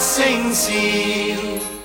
星星。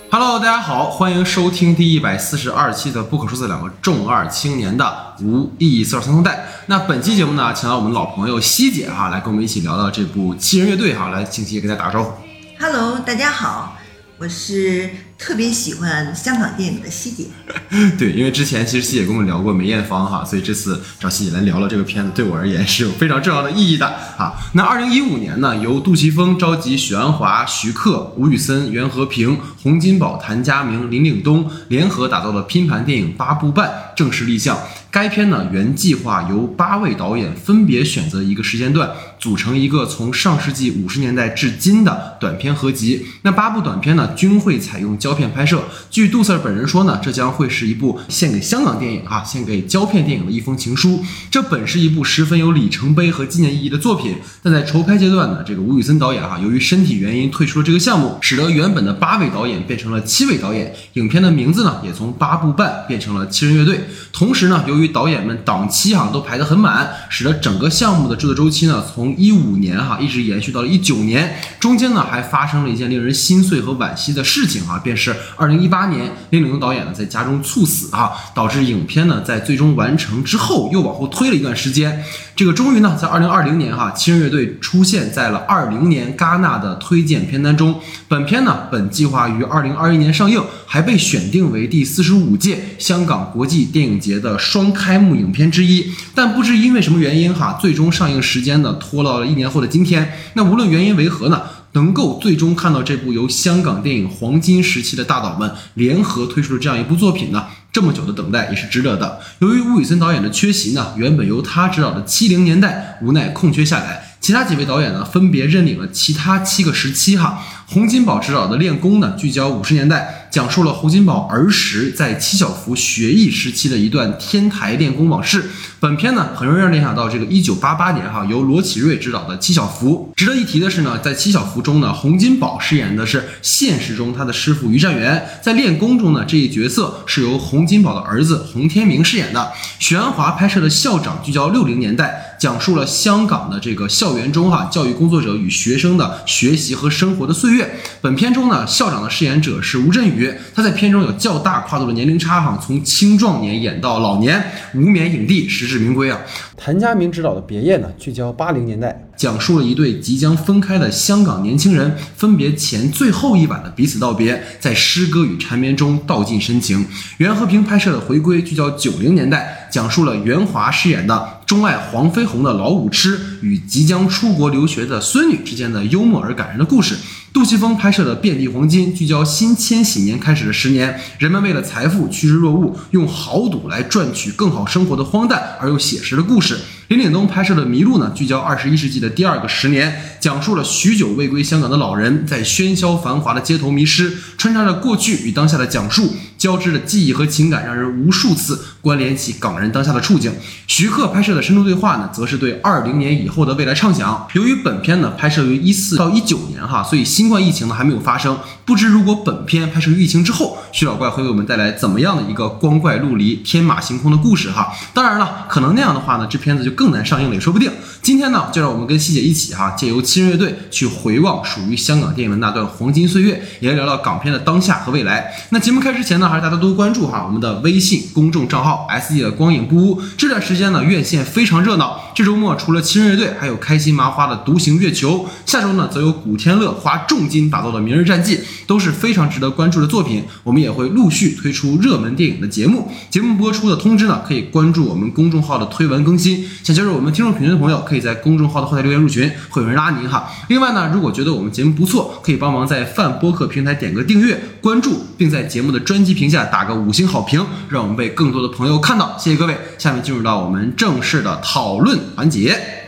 Hello，大家好，欢迎收听第一百四十二期的不可说的两个重二青年的无意义四二三通代。那本期节目呢，请到我们老朋友希姐哈，来跟我们一起聊聊这部《七人乐队》哈，来，请西姐给大家打个招呼。Hello，大家好，我是特别喜欢香港电影的希姐。对，因为之前其实希姐跟我们聊过梅艳芳哈，所以这次找希姐来聊聊这个片子，对我而言是有非常重要的意义的啊。那二零一五年呢，由杜琪峰召集许鞍华、徐克、吴宇森、袁和平、洪金宝、谭家明、林岭东联合打造的拼盘电影《八部半》正式立项。该片呢原计划由八位导演分别选择一个时间段，组成一个从上世纪五十年代至今的短片合集。那八部短片呢均会采用胶片拍摄。据杜 Sir 本人说呢，这将会是一部献给香港电影哈、献给胶片电影的一封情书。这本是一部十分有里程碑和纪念意义的作品，但在筹拍阶段呢，这个吴宇森导演哈、由于身体原因退出了这个项目，使得原本的八位导演变成了七位导演。影片的名字呢也从八部半变成了七人乐队。同时呢，由于导演们档期哈、都排得很满，使得整个项目的制作周期呢从一五年哈、一直延续到了一九年，中间呢还发生了一件令人心碎和惋惜的事情哈、变是二零一八年林岭东导演呢在家中猝死哈、导致影片呢在最终完成之后又往后推了一段时间。这个终于呢在二零二零年哈、七人乐队出现在了二零年戛纳的推荐片单中。本片呢本计划于二零二一年上映，还被选定为第四十五届香港国际电影节的双开幕影片之一。但不知因为什么原因哈，最终上映时间呢拖到了一年后的今天。那无论原因为何呢？能够最终看到这部由香港电影黄金时期的大导们联合推出的这样一部作品呢，这么久的等待也是值得的。由于吴宇森导演的缺席呢，原本由他执导的《七零年代》无奈空缺下来，其他几位导演呢分别认领了其他七个时期哈。洪金宝执导的《练功》呢，聚焦五十年代，讲述了洪金宝儿时在七小福学艺时期的一段天台练功往事。本片呢，很容易让联想到这个一九八八年哈由罗启瑞执导的《七小福》。值得一提的是呢，在《七小福》中呢，洪金宝饰演的是现实中他的师傅于占元，在《练功》中呢，这一角色是由洪金宝的儿子洪天明饰演的。许鞍华拍摄的《校长》聚焦六零年代，讲述了香港的这个校园中哈教育工作者与学生的学习和生活的岁月。本片中呢，校长的饰演者是吴镇宇，他在片中有较大跨度的年龄差哈，从青壮年演到老年，无冕影帝，实至名归啊。谭家明执导的《别业》呢，聚焦八零年代，讲述了一对即将分开的香港年轻人分别前最后一晚的彼此道别，在诗歌与缠绵中道尽深情。袁和平拍摄的《回归》聚焦九零年代，讲述了袁华饰演的钟爱黄飞鸿的老武痴与即将出国留学的孙女之间的幽默而感人的故事。杜琪峰拍摄的《遍地黄金》聚焦新千禧年开始的十年，人们为了财富趋之若鹜，用豪赌来赚取更好生活的荒诞而又写实的故事。林岭东拍摄的《迷路》呢，聚焦二十一世纪的第二个十年，讲述了许久未归香港的老人在喧嚣繁华的街头迷失，穿插着过去与当下的讲述，交织的记忆和情感，让人无数次关联起港人当下的处境。徐克拍摄的深度对话呢，则是对二零年以后的未来畅想。由于本片呢拍摄于一四到一九年哈，所以新新冠疫情呢还没有发生。不知如果本片拍摄于疫情之后，徐老怪会为我们带来怎么样的一个光怪陆离、天马行空的故事哈？当然了，可能那样的话呢，这片子就更难上映了，也说不定。今天呢，就让我们跟希姐一起哈，借由七人乐队去回望属于香港电影的那段黄金岁月，也聊聊港片的当下和未来。那节目开始前呢，还是大家多关注哈我们的微信公众账号 S E 的光影不污。这段时间呢，院线非常热闹。这周末除了七人乐队，还有开心麻花的《独行月球》，下周呢，则有古天乐花重重金打造的《明日战记》，都是非常值得关注的作品。我们也会陆续推出热门电影的节目。节目播出的通知呢，可以关注我们公众号的推文更新。想加入我们听众群的朋友，可以在公众号的后台留言入群，会有人拉您哈。另外呢，如果觉得我们节目不错，可以帮忙在泛播客平台点个订阅、关注，并在节目的专辑评价打个五星好评，让我们被更多的朋友看到。谢谢各位。下面进入到我们正式的讨论环节。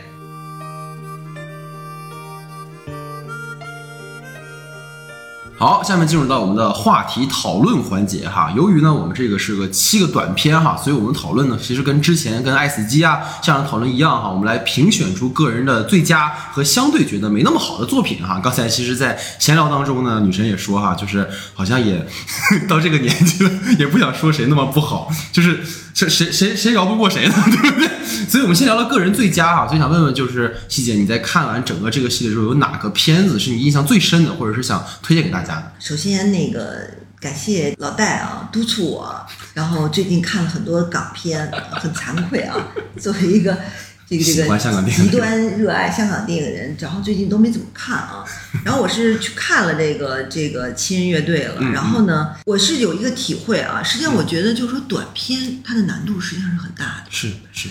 好，下面进入到我们的话题讨论环节哈。由于呢，我们这个是个七个短片哈，所以我们讨论呢，其实跟之前跟爱死机啊这样讨论一样哈，我们来评选出个人的最佳和相对觉得没那么好的作品哈。刚才其实，在闲聊当中呢，女神也说哈，就是好像也 到这个年纪了，也不想说谁那么不好，就是谁谁谁谁饶不过谁呢？对不对？所以我们先聊聊个人最佳啊，所以想问问，就是希姐，你在看完整个这个系列之后，有哪个片子是你印象最深的，或者是想推荐给大家？首先那个感谢老戴啊，督促我，然后最近看了很多港片，很惭愧啊，作为一个。这个这个极端热爱香港电影的人，然后最近都没怎么看啊。然后我是去看了这个这个七人乐队了。嗯然后呢，我是有一个体会啊，实际上我觉得就是说短片它的难度实际上是很大的。是是，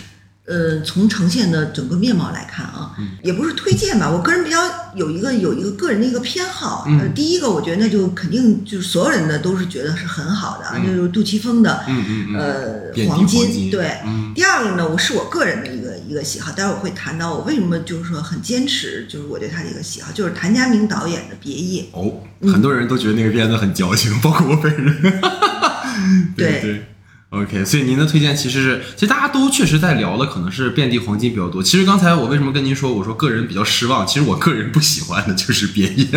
呃，从呈现的整个面貌来看啊，也不是推荐吧，我个人比较有一个有一个个人的一个偏好。嗯呃，第一个我觉得那就肯定就是所有人的都是觉得是很好的，啊，就是杜琪峰的嗯嗯嗯，呃黄金，对。嗯第二个呢，我是我个人的一个一个喜好，待会儿我会谈到我为什么就是说很坚持，就是我对他的一个喜好，就是谭家明导演的《别业》。很多人都觉得那个片子很矫情，包括我本人。对对。OK，所以您的推荐其实是，其实大家都确实在聊的可能是遍地黄金比较多。其实刚才我为什么跟您说，我说个人比较失望，其实我个人不喜欢的就是别业。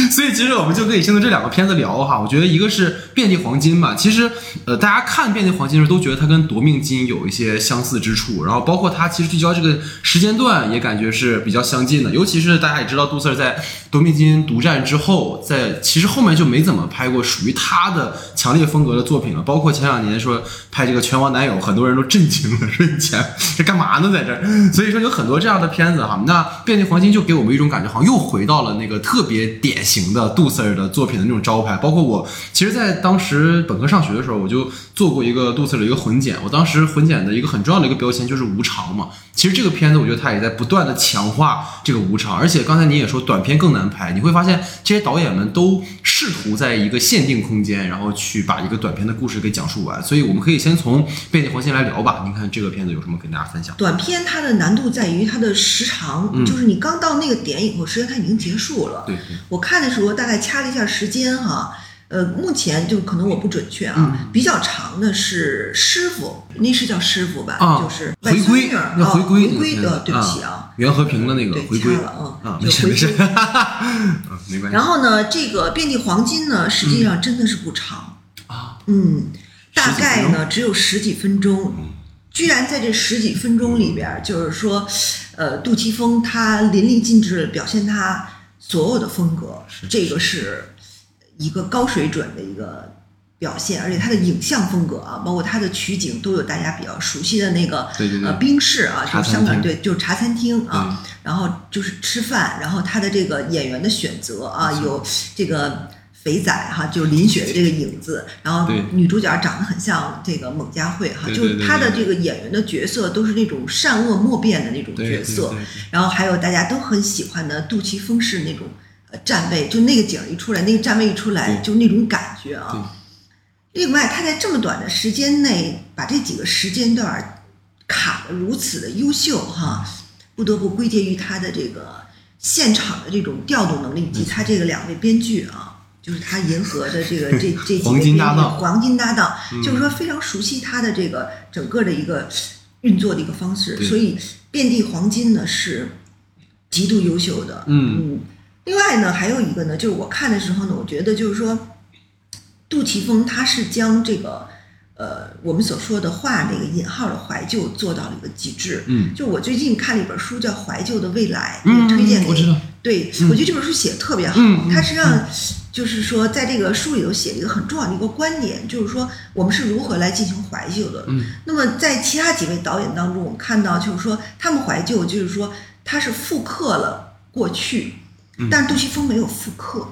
所以其实我们就可以先从这两个片子聊哈。我觉得一个是遍地黄金嘛，其实呃大家看遍地黄金的时候都觉得它跟夺命金有一些相似之处，然后包括它其实聚焦这个时间段也感觉是比较相近的。尤其是大家也知道杜 Sir 在夺命金独占之后，在其实后面就没怎么拍过属于他的强烈风格的作品了。包括前两年说拍这个《拳王男友》，很多人都震惊了，说你前这干嘛呢在这儿？所以说有很多这样的片子哈。那遍地黄金就给我们一种感觉，好像又回到了那个特别典型型的杜 Sir 的作品的那种招牌。包括我，其实，在当时本科上学的时候，我就做过一个杜 Sir 的一个混剪。我当时混剪的一个很重要的一个标签就是无常嘛。其实这个片子，我觉得它也在不断的强化这个无常。而且刚才你也说，短片更难拍，你会发现这些导演们都试图在一个限定空间，然后去把一个短片的故事给讲述完。所以我们可以先从背地黄金来聊吧。您看这个片子有什么跟大家分享？短片它的难度在于它的时长，嗯就是你刚到那个点以后，实际上它已经结束了。对对，我看的时候大概掐了一下时间哈，呃，目前就可能我不准确啊，嗯比较长的是师傅，那是叫师傅吧？啊就是外回归孙女儿要啊回归那个回归的，对不起啊，袁和平的那个对，回归掐了啊，嗯，没事没事，就回归。嗯，没关系然后呢，这个遍地黄金呢，实际上真的是不长，啊，嗯，大概呢只有十几分钟嗯。居然在这十几分钟里边儿，就是说，呃，杜琪峰他淋漓尽致表现他所有的风格，这个是一个高水准的一个表现，而且他的影像风格啊，包括他的取景都有大家比较熟悉的那个呃冰室啊，就是香港对，就是茶餐厅啊，然后就是吃饭，然后他的这个演员的选择啊，有这个肥仔哈，就是林雪的这个影子，然后女主角长得很像这个蒙嘉慧哈，就是对对她的这个演员的角色都是那种善恶莫辨的那种角色，然后还有大家都很喜欢的杜琪峰式那种呃站位，就那个景儿一出来，那个站位一出来，就那种感觉啊。另外，他在这么短的时间内把这几个时间段卡得如此的优秀哈，不得不归结于他的这个现场的这种调度能力，以及他这个两位编剧啊，就是他银河的这个 这这几黄位编剧金搭档黄金搭档，嗯就是说非常熟悉他的这个整个的一个运作的一个方式，所以遍地黄金呢是极度优秀的。嗯另外呢，还有一个呢，就是我看的时候呢，我觉得就是说，杜琪峰他是将这个呃我们所说的画那个引号的怀旧做到了一个极致。嗯就我最近看了一本书叫《怀旧的未来》，嗯也推荐给我知道对，嗯我觉得这本书写的特别好。嗯嗯它实际上就是说，在这个书里头写了一个很重要的一个观点，就是说我们是如何来进行怀旧的。嗯那么在其他几位导演当中，我们看到就是说他们怀旧，就是说他是复刻了过去，但是杜琪峰没有复刻，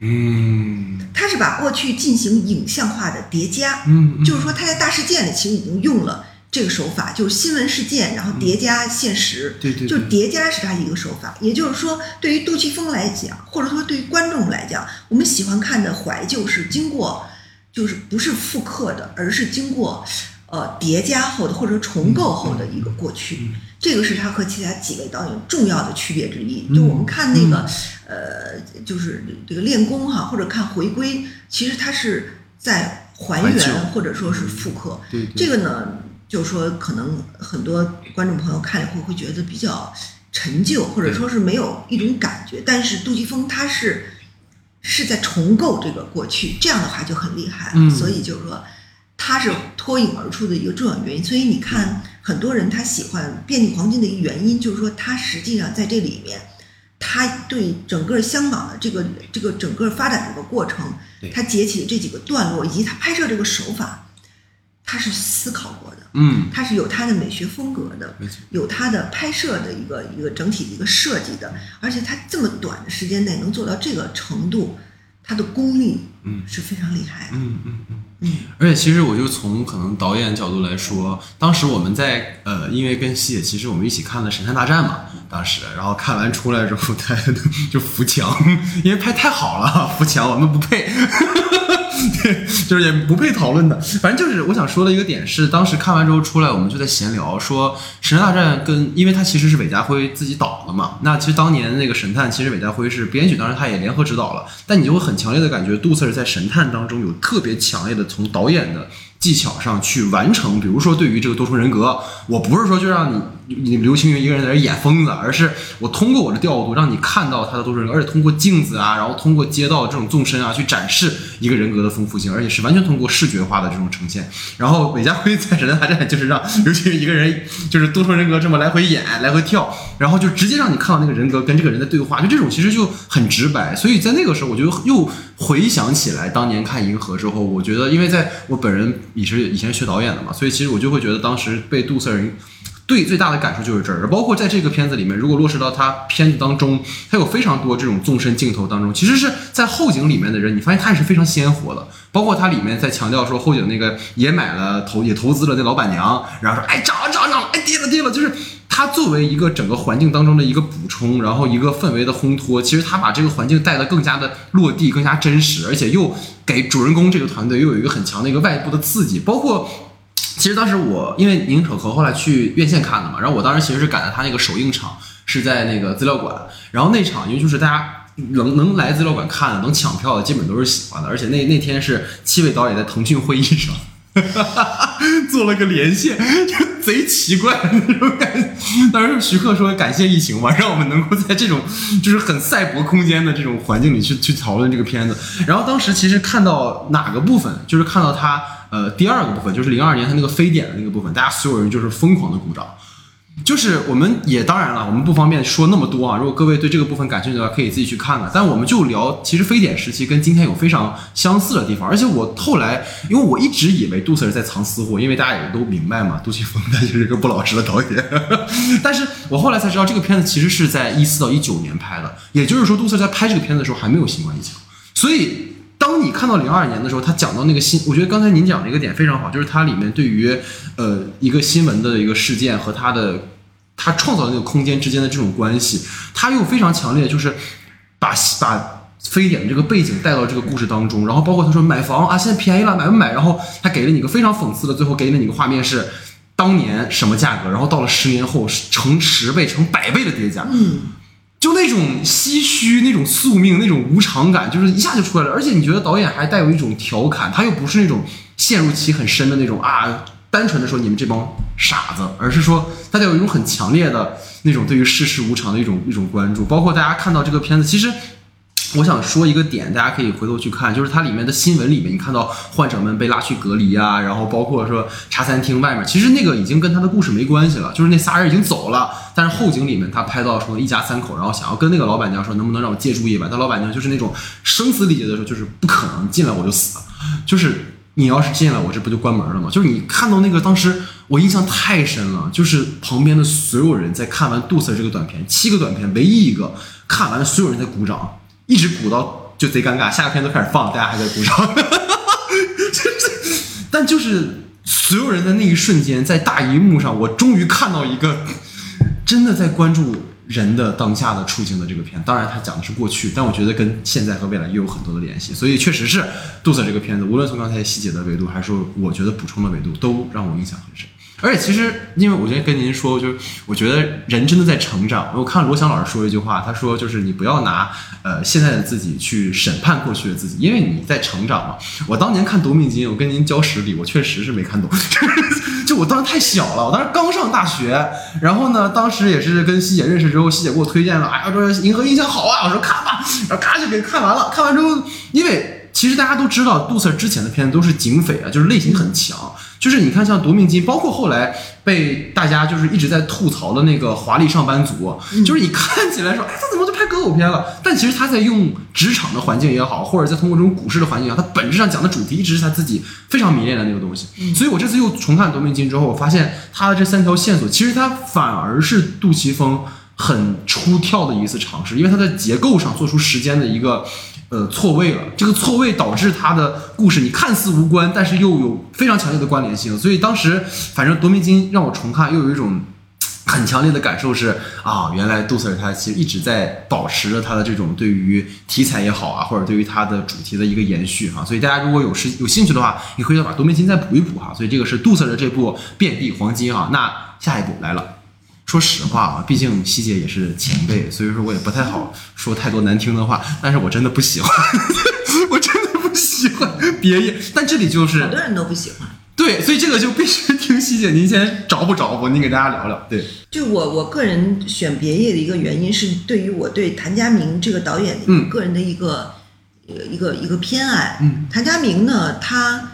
嗯他是把过去进行影像化的叠加。嗯，就是说他在大事件里其实已经用了这个手法，就是新闻事件，然后叠加现实。对对，就对叠加是他一个手法，也就是说，对于杜琪峰来讲，或者说对于观众来讲，我们喜欢看的怀旧是经过，就是不是复刻的，而是经过呃叠加后的或者说重构后的一个过去。嗯这个是他和其他几位导演重要的区别之一。嗯就我们看那个、呃，就是这个练功哈，或者看回归，其实他是在还原或者说是复刻。对对这个呢，就是说可能很多观众朋友看了以后会觉得比较陈旧，或者说是没有一种感觉。但是杜琪峰他是是在重构这个过去，这样的话就很厉害了。嗯所以就是说，他是脱颖而出的一个重要原因。所以你看，很多人他喜欢《遍地黄金》的一个原因，就是说他实际上在这里面，他对整个香港的这个这个整个发展的一个过程对，他截起的这几个段落，以及他拍摄这个手法，他是思考过的。嗯，它是有他的美学风格的，有他的拍摄的一个一个整体的一个设计的，而且他这么短的时间内能做到这个程度，他的功力嗯是非常厉害的。嗯嗯嗯。嗯而且其实我就从可能导演角度来说，当时我们在呃，因为跟西野其实我们一起看了《神探大战》嘛，当时，然后看完出来之后，他 就扶墙，因为拍太好了，扶墙我们不配，就是也不配讨论的。反正就是我想说的一个点是，当时看完之后出来，我们就在闲聊说，《神探大战》跟因为它其实是韦家辉自己导的嘛，那其实当年那个神探其实韦家辉是编剧，当然他也联合指导了，但你就会很强烈的感觉杜 Sir 在神探当中有特别强烈的从导演的技巧上去完成，比如说对于这个多重人格，我不是说就让你你刘青云一个人在这演疯子，而是我通过我的调度让你看到他的多重人格，而且通过镜子啊，然后通过街道这种纵深啊去展示一个人格的丰富性，而且是完全通过视觉化的这种呈现。然后韦家辉在《神探大战》就是让刘青云一个人就是多重人格这么来回演来回跳，然后就直接让你看到那个人格跟这个人的对话，就这种其实就很直白。所以在那个时候，我就又回想起来当年看《银河》之后，我觉得因为在我本人也是以前学导演的嘛，所以其实我就会觉得当时被杜 Sir 对最大的感受就是这儿，包括在这个片子里面，如果落实到他片子当中，他有非常多这种纵深镜头当中，其实是在后景里面的人，你发现他也是非常鲜活的。包括他里面在强调说后景那个也买了投也投资了那老板娘，然后说哎涨了涨了涨了，哎跌了跌了，就是它作为一个整个环境当中的一个补充，然后一个氛围的烘托，其实它把这个环境带得更加的落地，更加真实，而且又给主人公这个团队又有一个很强的一个外部的刺激，包括。其实当时我因为宁可和后来去院线看的嘛，然后我当时其实是赶在他那个首映场是在那个资料馆，然后那场因为就是大家能能来资料馆看的，能抢票的基本都是喜欢的，而且那那天是七位导演在腾讯会议上。做了个连线，就贼奇怪 那种感觉。当时徐克说感谢疫情嘛，让我们能够在这种就是很赛博空间的这种环境里去去讨论这个片子。然后当时其实看到哪个部分，就是看到他呃第二个部分，就是零二年他那个非典的那个部分，大家所有人就是疯狂的鼓掌。就是我们也当然了，我们不方便说那么多啊。如果各位对这个部分感兴趣的话，可以自己去看看。但我们就聊，其实非典时期跟今天有非常相似的地方。而且我后来，因为我一直以为杜 Sir 在藏私货，因为大家也都明白嘛，杜琪峰他就是一个不老实的导演。但是我后来才知道，这个片子其实是在一四到一九年拍的，也就是说，杜 Sir 在拍这个片子的时候还没有新冠疫情，所以。当你看到零二年的时候，他讲到那个新，我觉得刚才您讲的一个点非常好，就是它里面对于呃一个新闻的一个事件和它的它创造的那个空间之间的这种关系，它又非常强烈，就是把把非典这个背景带到这个故事当中，然后包括他说买房啊，现在便宜了，买不买？然后他给了你一个非常讽刺的，最后给了你一个画面是当年什么价格，然后到了十年后成十倍、成百倍的叠加，嗯，就那种唏嘘、那种宿命、那种无常感，就是一下就出来了。而且你觉得导演还带有一种调侃，他又不是那种陷入其很深的那种啊，单纯的说你们这帮傻子，而是说大家有一种很强烈的那种对于世事无常的一种一种关注。包括大家看到这个片子，其实。我想说一个点，大家可以回头去看，就是它里面的新闻里面，你看到患者们被拉去隔离啊，然后包括说茶餐厅外面，其实那个已经跟他的故事没关系了，就是那仨人已经走了，但是后景里面他拍到说一家三口，然后想要跟那个老板娘说能不能让我借住一晚，但老板娘就是那种生死礼节的时候，就是不可能进来我就死了，就是你要是进来我这不就关门了吗？就是你看到那个当时我印象太深了，就是旁边的所有人在看完杜森这个短片，七个短片唯一一个看完所有人在鼓掌。一直鼓到就贼尴尬，下个片都开始放，大家还在鼓掌。但就是所有人的那一瞬间，在大荧幕上，我终于看到一个真的在关注人的当下的处境的这个片。当然，它讲的是过去，但我觉得跟现在和未来又有很多的联系。所以，确实是杜塞这个片子，无论从刚才细节的维度，还是说我觉得补充的维度，都让我印象很深。而且其实，因为我今天跟您说，就是我觉得人真的在成长。我看罗翔老师说一句话，他说就是你不要拿呃现在的自己去审判过去的自己，因为你在成长嘛。我当年看《夺命金》，我跟您交实力，我确实是没看懂，就我当时太小了，我当时刚上大学，然后呢，当时也是跟西姐认识之后，西姐给我推荐了，哎呀，说《银河印象好啊，我说看吧，然后咔就给看完了。看完之后，因为。其实大家都知道，杜 Sir 之前的片子都是警匪啊，就是类型很强。就是你看，像夺命金，包括后来被大家就是一直在吐槽的那个华丽上班族，就是你看起来说，哎，他怎么就拍歌舞片了？但其实他在用职场的环境也好，或者在通过这种股市的环境也好，他本质上讲的主题一直是他自己非常迷恋的那个东西。所以我这次又重看夺命金之后，我发现他的这三条线索，其实他反而是杜琪峰很出跳的一次尝试，因为他在结构上做出时间的一个。呃，错位了。这个错位导致他的故事你看似无关，但是又有非常强烈的关联性。所以当时，反正夺命金让我重看，又有一种很强烈的感受是啊，原来杜 Sir 他其实一直在保持着他的这种对于题材也好啊，或者对于他的主题的一个延续哈。所以大家如果有时有兴趣的话，你可以把夺命金再补一补哈。所以这个是杜 Sir 的这部遍地黄金哈。那下一步来了。说实话啊，毕竟希姐也是前辈，所以说我也不太好说太多难听的话。但是我真的不喜欢，我真的不喜欢别业。但这里就是很多人都不喜欢。对，所以这个就必须听希姐您先找不找不，您给大家聊聊。对，就我我个人选别业的一个原因是，对于我对谭家明这个导演的一个个人的一个一个一个偏爱。嗯，谭家明呢，他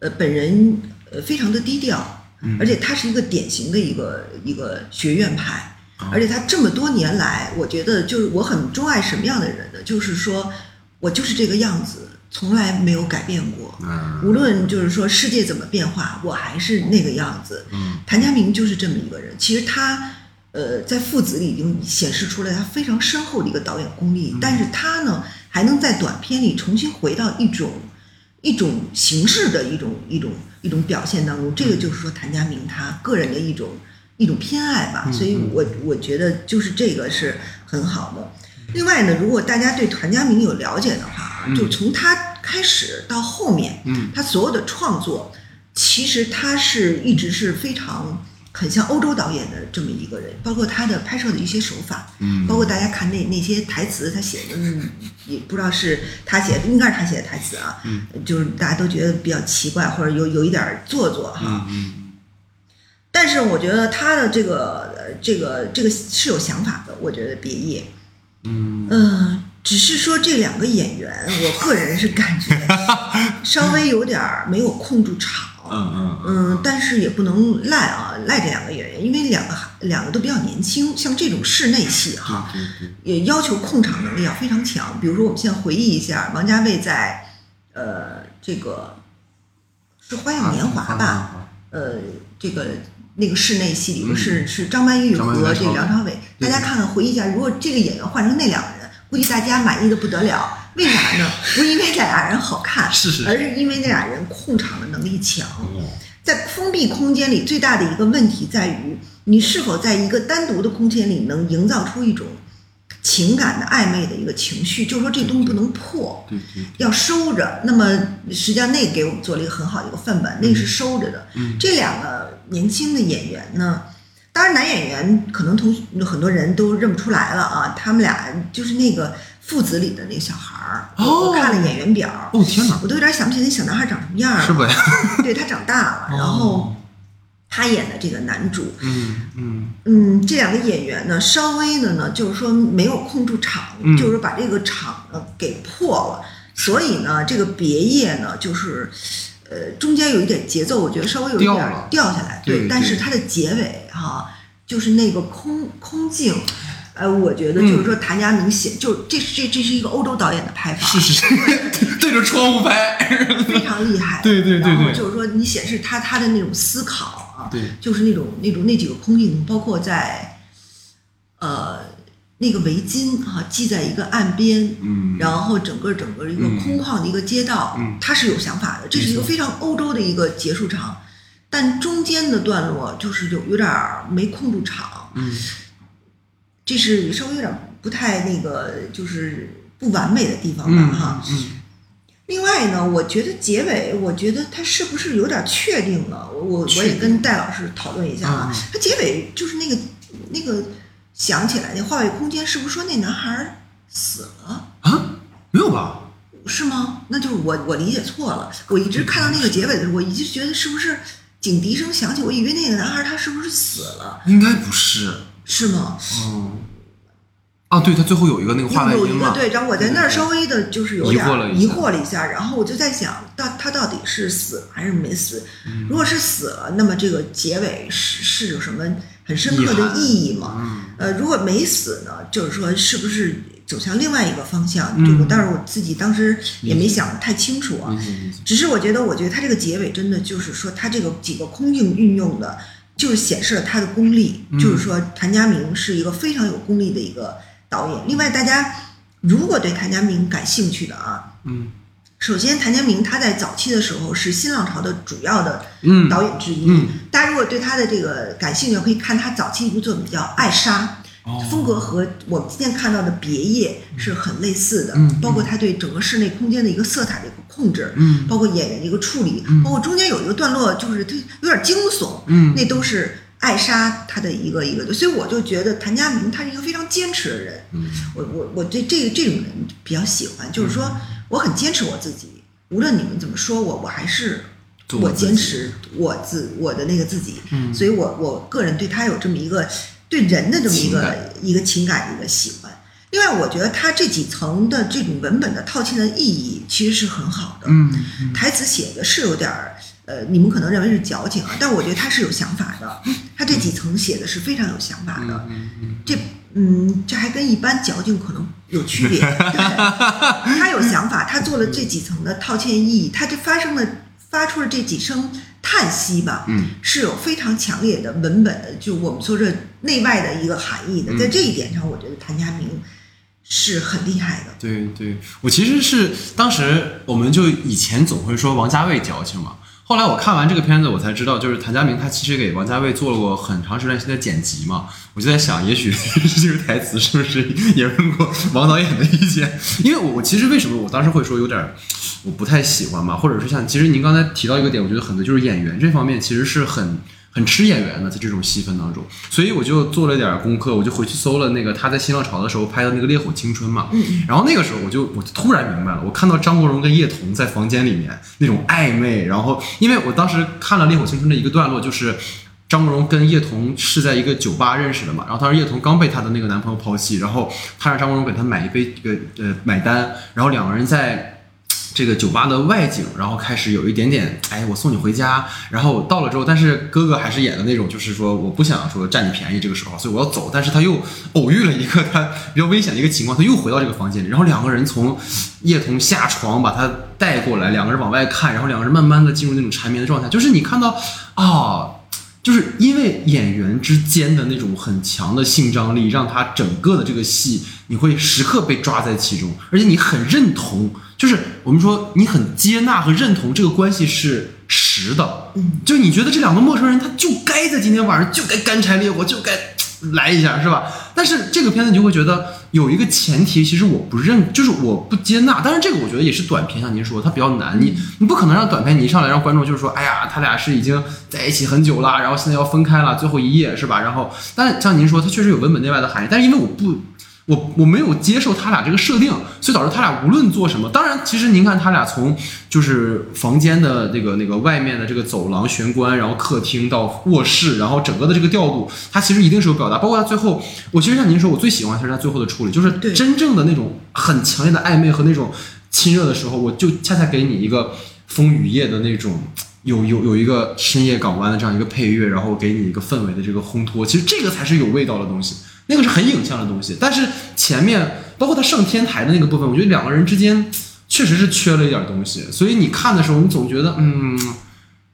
呃本人呃非常的低调。而且他是一个典型的一个一个学院派，而且他这么多年来，我觉得就是我很钟爱什么样的人呢？就是说我就是这个样子，从来没有改变过。无论就是说世界怎么变化，我还是那个样子。谭家明就是这么一个人。其实他呃在父子里已经显示出来他非常深厚的一个导演功力，但是他呢还能在短片里重新回到一种。一种形式的一种一种一种表现当中，这个就是说谭家明他个人的一种一种偏爱吧，所以我我觉得就是这个是很好的。另外呢，如果大家对谭家明有了解的话，就从他开始到后面，他所有的创作，其实他是一直是非常。很像欧洲导演的这么一个人，包括他的拍摄的一些手法，嗯，包括大家看那那些台词，他写的，也不知道是他写的，应该是他写的台词啊，嗯，就是大家都觉得比较奇怪，或者有有一点做作哈，嗯，但是我觉得他的这个呃这个这个是有想法的，我觉得别业，嗯。嗯，只是说这两个演员，我个人是感觉 稍微有点没有控住场。嗯嗯嗯，但是也不能赖啊，赖这两个演员，因为两个两个都比较年轻，像这种室内戏哈，也要求控场能力要非常强。比如说，我们现在回忆一下，王家卫在呃这个是《花样年华》吧？呃，这个那个室内戏里边是是张曼玉和这个梁朝伟，大家看看回忆一下，如果这个演员换成那两个人，估计大家满意的不得了。为啥呢？不是因为这俩人好看，是是，而是因为那俩人控场的能力强。在封闭空间里，最大的一个问题在于，你是否在一个单独的空间里能营造出一种情感的暧昧的一个情绪，就是说这东西不能破，对对，要收着。那么实际上那给我们做了一个很好的一个范本，那是收着的。这两个年轻的演员呢，当然男演员可能同很多人都认不出来了啊，他们俩就是那个。父子里的那个小孩儿，我看了演员表，哦天哪，我都有点想不起来那小男孩长什么样了。是不？对他长大了，然后他演的这个男主，嗯嗯嗯，这两个演员呢，稍微的呢，就是说没有控住场，就是把这个场呢给破了，所以呢，这个别业呢，就是呃中间有一点节奏，我觉得稍微有一点掉下来，对，但是它的结尾哈，就是那个空空镜。呃，我觉得就是说，谭家明写就这这这是一个欧洲导演的拍法，是是是，对着窗户拍，非常厉害。对对对对，就是说你显示他他的那种思考啊，对，就是那种那种那几个空镜，包括在呃那个围巾哈系在一个岸边，嗯，然后整个整个一个空旷的一个街道，嗯，他是有想法的，这是一个非常欧洲的一个结束场，但中间的段落就是有有点没控住场，嗯。这是稍微有点不太那个，就是不完美的地方吧，哈。另外呢，我觉得结尾，我觉得他是不是有点确定了？我我我也跟戴老师讨论一下啊。他结尾就是那个那个想起来那画外空间，是不是说那男孩死了啊？没有吧？是吗？那就是我我理解错了。我一直看到那个结尾的时候，我一直觉得是不是警笛声响起，我以为那个男孩他是不是死了？应该不是。是吗？嗯，啊，对他最后有一个那个话外有一音嘛，个对，然后我在那儿稍微的就是有点疑惑了一下疑惑了一下，然后我就在想，到他到底是死了还是没死？嗯如果是死了，那么这个结尾是是有什么很深刻的意义吗？嗯呃，如果没死呢，就是说是不是走向另外一个方向？嗯这个，但是我自己当时也没想太清楚只是我觉得，我觉得他这个结尾真的就是说，他这个几个空镜运用的，就是显示了他的功力。嗯就是说，谭家明是一个非常有功力的一个导演。另外，大家如果对谭家明感兴趣的啊，嗯首先谭家明他在早期的时候是新浪潮的主要的嗯导演之一。嗯大家如果对他的这个感兴趣，可以看他早期一部作品叫《爱莎》。哦。风格和我们今天看到的《别业》是很类似的，嗯包括他对整个室内空间的一个色彩的一个控制，嗯。包括演员的一个处理，包括中间有一个段落就是它有点惊悚，嗯。那都是艾莎她的一个一个，所以我就觉得谭家明他是一个非常坚持的人，嗯。我我我对这这种人比较喜欢，就是说我很坚持我自己，无论你们怎么说我，我还是我坚持我自我的那个自己，嗯。所以我我个人对他有这么一个对人的这么一个一个情感的一个喜欢。另外，我觉得他这几层的这种文本的套嵌的意义其实是很好的。嗯台词写的是有点儿，呃，你们可能认为是矫情啊，但我觉得他是有想法的。他这几层写的是非常有想法的。这嗯，这还跟一般矫情可能有区别。对 他有想法，他做了这几层的套嵌意义，他这发生了发出了这几声叹息吧，嗯是有非常强烈的文本的，就我们说这内外的一个含义的。嗯在这一点上，我觉得谭家明是很厉害的。对对，我其实是当时我们就以前总会说王家卫矫情嘛，后来我看完这个片子，我才知道，就是谭家明他其实给王家卫做过很长时间的剪辑嘛。我就在想，也许这个台词是不是也问过王导演的意见？因为我我其实为什么我当时会说有点我不太喜欢嘛，或者是像其实您刚才提到一个点，我觉得很多就是演员这方面其实是很。很吃演员的，在这种戏份当中，所以我就做了点功课，我就回去搜了那个他在新浪潮的时候拍的那个《烈火青春》嘛，嗯然后那个时候我就我就突然明白了，我看到张国荣跟叶童在房间里面那种暧昧，然后因为我当时看了《烈火青春》的一个段落，就是张国荣跟叶童是在一个酒吧认识的嘛，然后当时叶童刚被她的那个男朋友抛弃，然后他让张国荣给她买一杯这个呃买单，然后两个人在。这个酒吧的外景，然后开始有一点点，哎，我送你回家，然后到了之后，但是哥哥还是演的那种，就是说我不想说占你便宜这个时候，所以我要走，但是他又偶遇了一个他比较危险的一个情况，他又回到这个房间里，然后两个人从叶童下床把他带过来，两个人往外看，然后两个人慢慢的进入那种缠绵的状态，就是你看到啊。就是因为演员之间的那种很强的性张力，让他整个的这个戏，你会时刻被抓在其中，而且你很认同，就是我们说你很接纳和认同这个关系是实的，嗯，就你觉得这两个陌生人他就该在今天晚上就该干柴烈火，就该来一下，是吧？但是这个片子你就会觉得有一个前提，其实我不认，就是我不接纳。但是这个我觉得也是短片，像您说，它比较难，你你不可能让短片你一上来让观众就是说，哎呀，他俩是已经在一起很久了，然后现在要分开了，最后一夜是吧？然后，但像您说，它确实有文本内外的含义，但是因为我不。我我没有接受他俩这个设定，所以导致他俩无论做什么，当然，其实您看他俩从就是房间的那个那个外面的这个走廊玄关，然后客厅到卧室，然后整个的这个调度，他其实一定是有表达。包括他最后，我其实像您说，我最喜欢其实他最后的处理，就是真正的那种很强烈的暧昧和那种亲热的时候，我就恰恰给你一个风雨夜的那种。有有有一个深夜港湾的这样一个配乐，然后给你一个氛围的这个烘托，其实这个才是有味道的东西，那个是很影像的东西。但是前面包括他上天台的那个部分，我觉得两个人之间确实是缺了一点东西，所以你看的时候，你总觉得嗯，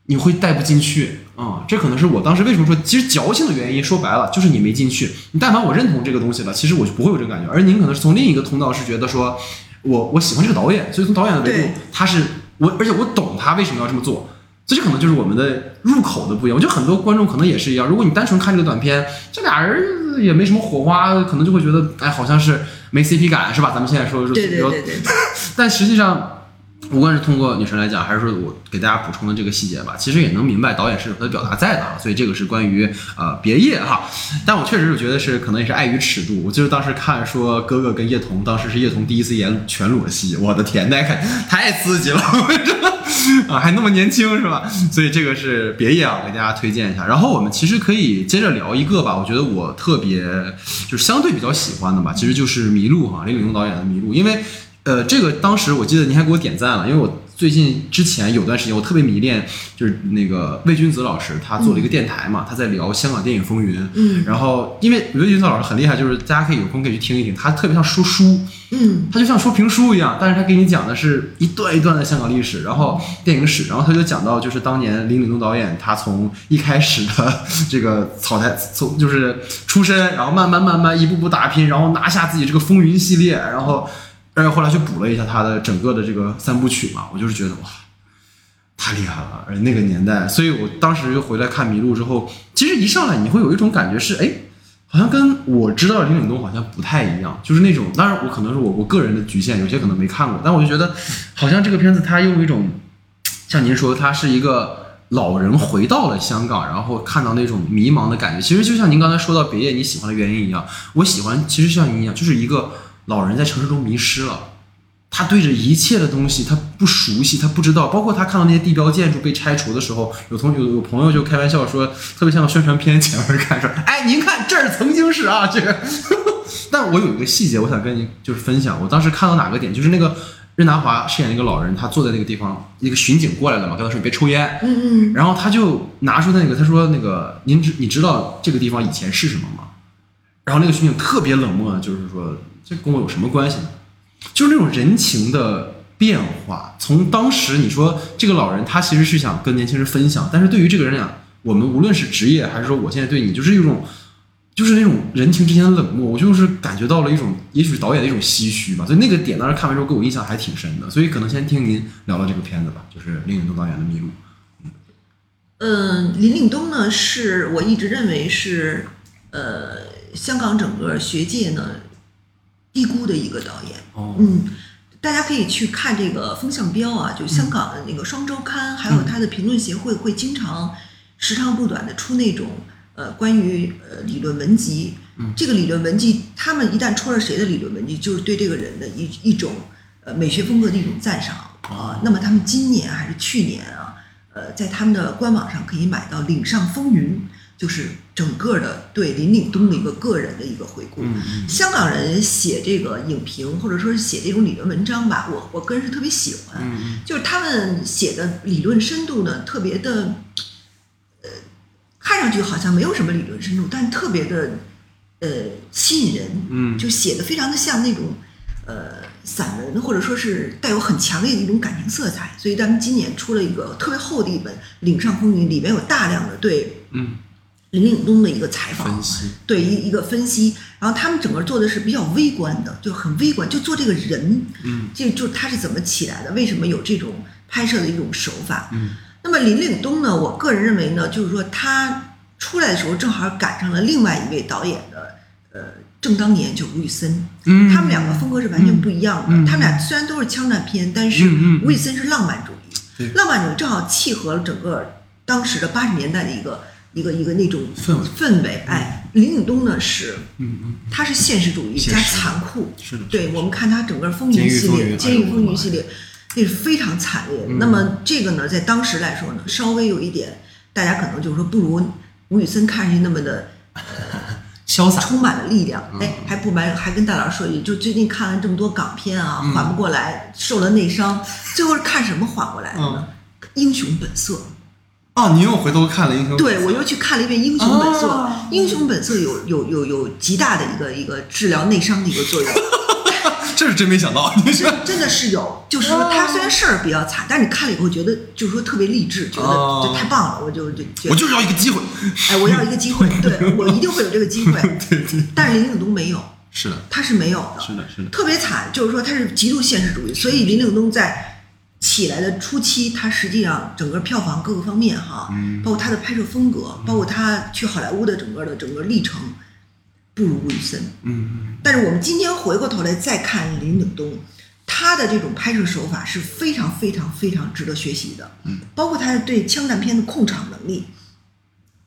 你会带不进去啊、这可能是我当时为什么说其实矫情的原因。说白了就是你没进去。你但凡我认同这个东西了，其实我就不会有这个感觉。而您可能是从另一个通道是觉得说，我我喜欢这个导演，所以从导演的维度，他是我，而且我懂他为什么要这么做。这就可能就是我们的入口的不一样。我觉得很多观众可能也是一样。如果你单纯看这个短片，这俩人也没什么火花，可能就会觉得，哎，好像是没 CP 感，是吧？咱们现在说说，对对对对，但实际上，无论是通过女神来讲，还是说我给大家补充的这个细节吧，其实也能明白导演是有他的表达在的。所以这个是关于呃别业哈，但我确实是觉得是可能也是碍于尺度。我就是当时看说哥哥跟叶童，当时是叶童第一次演全裸戏，我的天，那个太刺激了。啊，还那么年轻是吧？所以这个是别业啊，给大家推荐一下。然后我们其实可以接着聊一个吧，我觉得我特别就是相对比较喜欢的吧，其实就是《迷路》哈，林岭东导演的《迷路》，因为呃，这个当时我记得您还给我点赞了，因为我。最近之前有段时间，我特别迷恋，就是那个魏君子老师，他做了一个电台嘛，他在聊香港电影风云。嗯，然后因为魏君子老师很厉害，就是大家可以有空可以去听一听，他特别像说书，嗯，他就像说评书一样，但是他给你讲的是一段一段的香港历史，然后电影史，然后他就讲到就是当年林岭东导演他从一开始的 这个草台从就是出身，然后慢慢慢慢一步步打拼，然后拿下自己这个风云系列，然后。但是后来去补了一下他的整个的这个三部曲嘛，我就是觉得哇，太厉害了！而那个年代，所以我当时就回来看《迷路》之后，其实一上来你会有一种感觉是，哎，好像跟我知道的林岭东好像不太一样，就是那种，当然我可能是我我个人的局限，有些可能没看过，但我就觉得好像这个片子它用一种，像您说，它是一个老人回到了香港，然后看到那种迷茫的感觉，其实就像您刚才说到别业你喜欢的原因一样，我喜欢其实像您一样，就是一个。老人在城市中迷失了，他对着一切的东西他不熟悉，他不知道。包括他看到那些地标建筑被拆除的时候，有同有有朋友就开玩笑说，特别像宣传片前面看说，哎，您看这儿曾经是啊这个。但我有一个细节，我想跟您就是分享。我当时看到哪个点，就是那个任达华饰演那个老人，他坐在那个地方，一个巡警过来了嘛，跟他说你别抽烟。嗯嗯。然后他就拿出那个，他说那个您知你知道这个地方以前是什么吗？然后那个巡警特别冷漠，就是说。这跟我有什么关系呢？就是那种人情的变化。从当时你说这个老人他其实是想跟年轻人分享，但是对于这个人讲，我们无论是职业还是说我现在对你，就是一种，就是那种人情之间的冷漠。我就是感觉到了一种，也许是导演的一种唏嘘吧。所以那个点当时看完之后给我印象还挺深的。所以可能先听您聊聊这个片子吧，就是林岭东导演的《迷路》。嗯，林岭东呢，是我一直认为是呃香港整个学界呢。低估的一个导演，嗯，大家可以去看这个风向标啊，就香港的那个双周刊，还有他的评论协会会经常时长不短的出那种呃关于呃理论文集，这个理论文集，他们一旦出了谁的理论文集，就是对这个人的一一种呃美学风格的一种赞赏啊。那么他们今年还是去年啊，呃，在他们的官网上可以买到《岭上风云》。就是整个的对林岭东的一个个人的一个回顾。香港人写这个影评或者说是写这种理论文章吧，我我个人是特别喜欢。就是他们写的理论深度呢，特别的，呃，看上去好像没有什么理论深度，但特别的呃吸引人。嗯，就写的非常的像那种呃散文，或者说是带有很强烈的一种感情色彩。所以咱们今年出了一个特别厚的一本《岭上风云》，里面有大量的对嗯。林岭东的一个采访，对一一个分析，然后他们整个做的是比较微观的，就很微观，就做这个人，嗯，就就他是怎么起来的，为什么有这种拍摄的一种手法，嗯，那么林岭东呢，我个人认为呢，就是说他出来的时候正好赶上了另外一位导演的，呃，正当年就吴宇森，嗯，他们两个风格是完全不一样的，他们俩虽然都是枪战片，但是吴宇森是浪漫主义，浪漫主义正好契合了整个当时的八十年代的一个。一个一个那种氛围氛围，哎，林岭东呢是，嗯嗯，他是现实主义加残酷，是的，对我们看他整个风云系列，监狱风云系列，那是非常惨烈。那么这个呢，在当时来说呢，稍微有一点，大家可能就是说不如吴宇森看上去那么的 潇洒，充满了力量。哎，还不瞒，还跟大老师说一句，就最近看了这么多港片啊，缓不过来，受了内伤，最后是看什么缓过来的呢？英雄本色。啊！你又回头看了《英雄》，对我又去看了一遍《英雄本色》。《英雄本色》有有有有极大的一个一个治疗内伤的一个作用。这是真没想到，真的是有。就是说，他虽然事儿比较惨，但是你看了以后觉得，就是说特别励志，觉得就太棒了。我就就我就是要一个机会。哎，我要一个机会，对我一定会有这个机会。对对。但是林岭东没有。是的。他是没有的。是的，是的。特别惨，就是说他是极度现实主义，所以林岭东在。起来的初期，他实际上整个票房各个方面哈，包括他的拍摄风格，包括他去好莱坞的整个的整个历程，不如吴宇森。嗯但是我们今天回过头来再看林岭东，他的这种拍摄手法是非常非常非常值得学习的。嗯。包括他对枪战片的控场能力，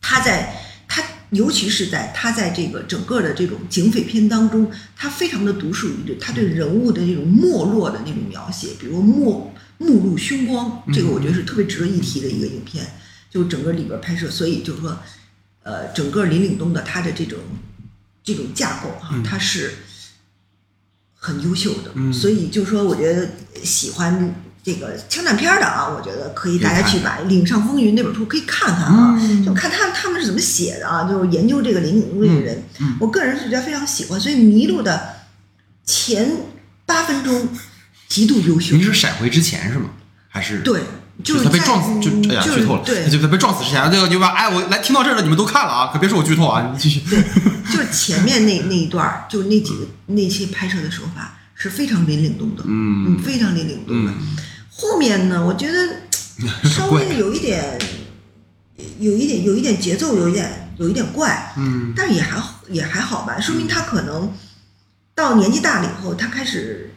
他在他尤其是在他在这个整个的这种警匪片当中，他非常的独树一帜，他对人物的这种没落的那种描写，比如目目露凶光，这个我觉得是特别值得一提的一个影片，就整个里边拍摄，所以就是说，呃，整个林岭东的他的这种这种架构哈，他是很优秀的，所以就是说，我觉得喜欢。这个枪战片的啊，我觉得可以，大家去把《岭上风云》那本书可以看看啊，就看他他们是怎么写的啊，就是研究这个林岭东这个人，我个人是觉得非常喜欢，所以《迷路》的前八分钟极度优秀。你是闪回之前是吗？还是对，就是他被撞死，就哎呀剧透了，对，就他被撞死之前，这个你把哎，我来听到这儿了，你们都看了啊，可别说我剧透啊，你继续。对，就是前面那那一段，就那几个那些拍摄的手法是非常林岭东的，嗯，非常林岭东的。后面呢，我觉得 稍微有一点，有一点，有一点节奏，有一点，有一点怪。嗯，但也还也还好吧，说明他可能到年纪大了以后，他开始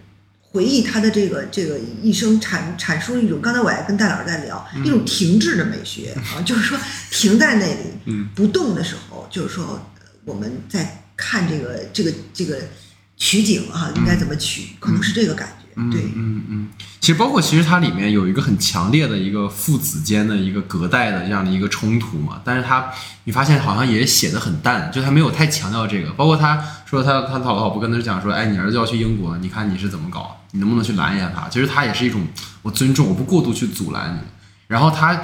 回忆他的这个这个一生，阐阐述一种。刚才我还跟戴老师在聊一种停滞的美学啊，就是说停在那里不动的时候，就是说我们在看这个这个这个取景啊，应该怎么取，可能是这个感觉。对，嗯嗯，其实包括其实它里面有一个很强烈的一个父子间的一个隔代的这样的一个冲突嘛，但是他你发现好像也写的很淡，就他没有太强调这个。包括他说他他老老婆跟他讲说，哎，你儿子要去英国，你看你是怎么搞，你能不能去拦一下他？其实他也是一种我尊重，我不过度去阻拦你。然后他。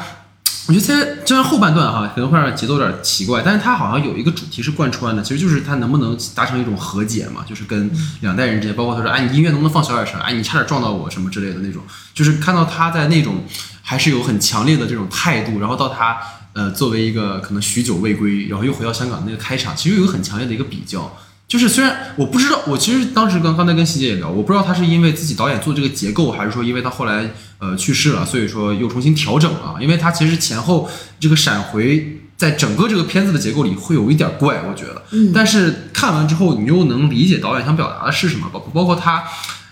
我觉得这这然后半段哈，可能会让节奏有点奇怪，但是它好像有一个主题是贯穿的，其实就是他能不能达成一种和解嘛，就是跟两代人之间，包括他说，哎，你音乐能不能放小点声？哎，你差点撞到我什么之类的那种，就是看到他在那种还是有很强烈的这种态度，然后到他呃作为一个可能许久未归，然后又回到香港那个开场，其实有一个很强烈的一个比较。就是虽然我不知道，我其实当时刚刚才跟希姐也聊，我不知道他是因为自己导演做这个结构，还是说因为他后来呃去世了，所以说又重新调整了。因为它其实前后这个闪回在整个这个片子的结构里会有一点怪，我觉得。嗯。但是看完之后，你又能理解导演想表达的是什么，包包括他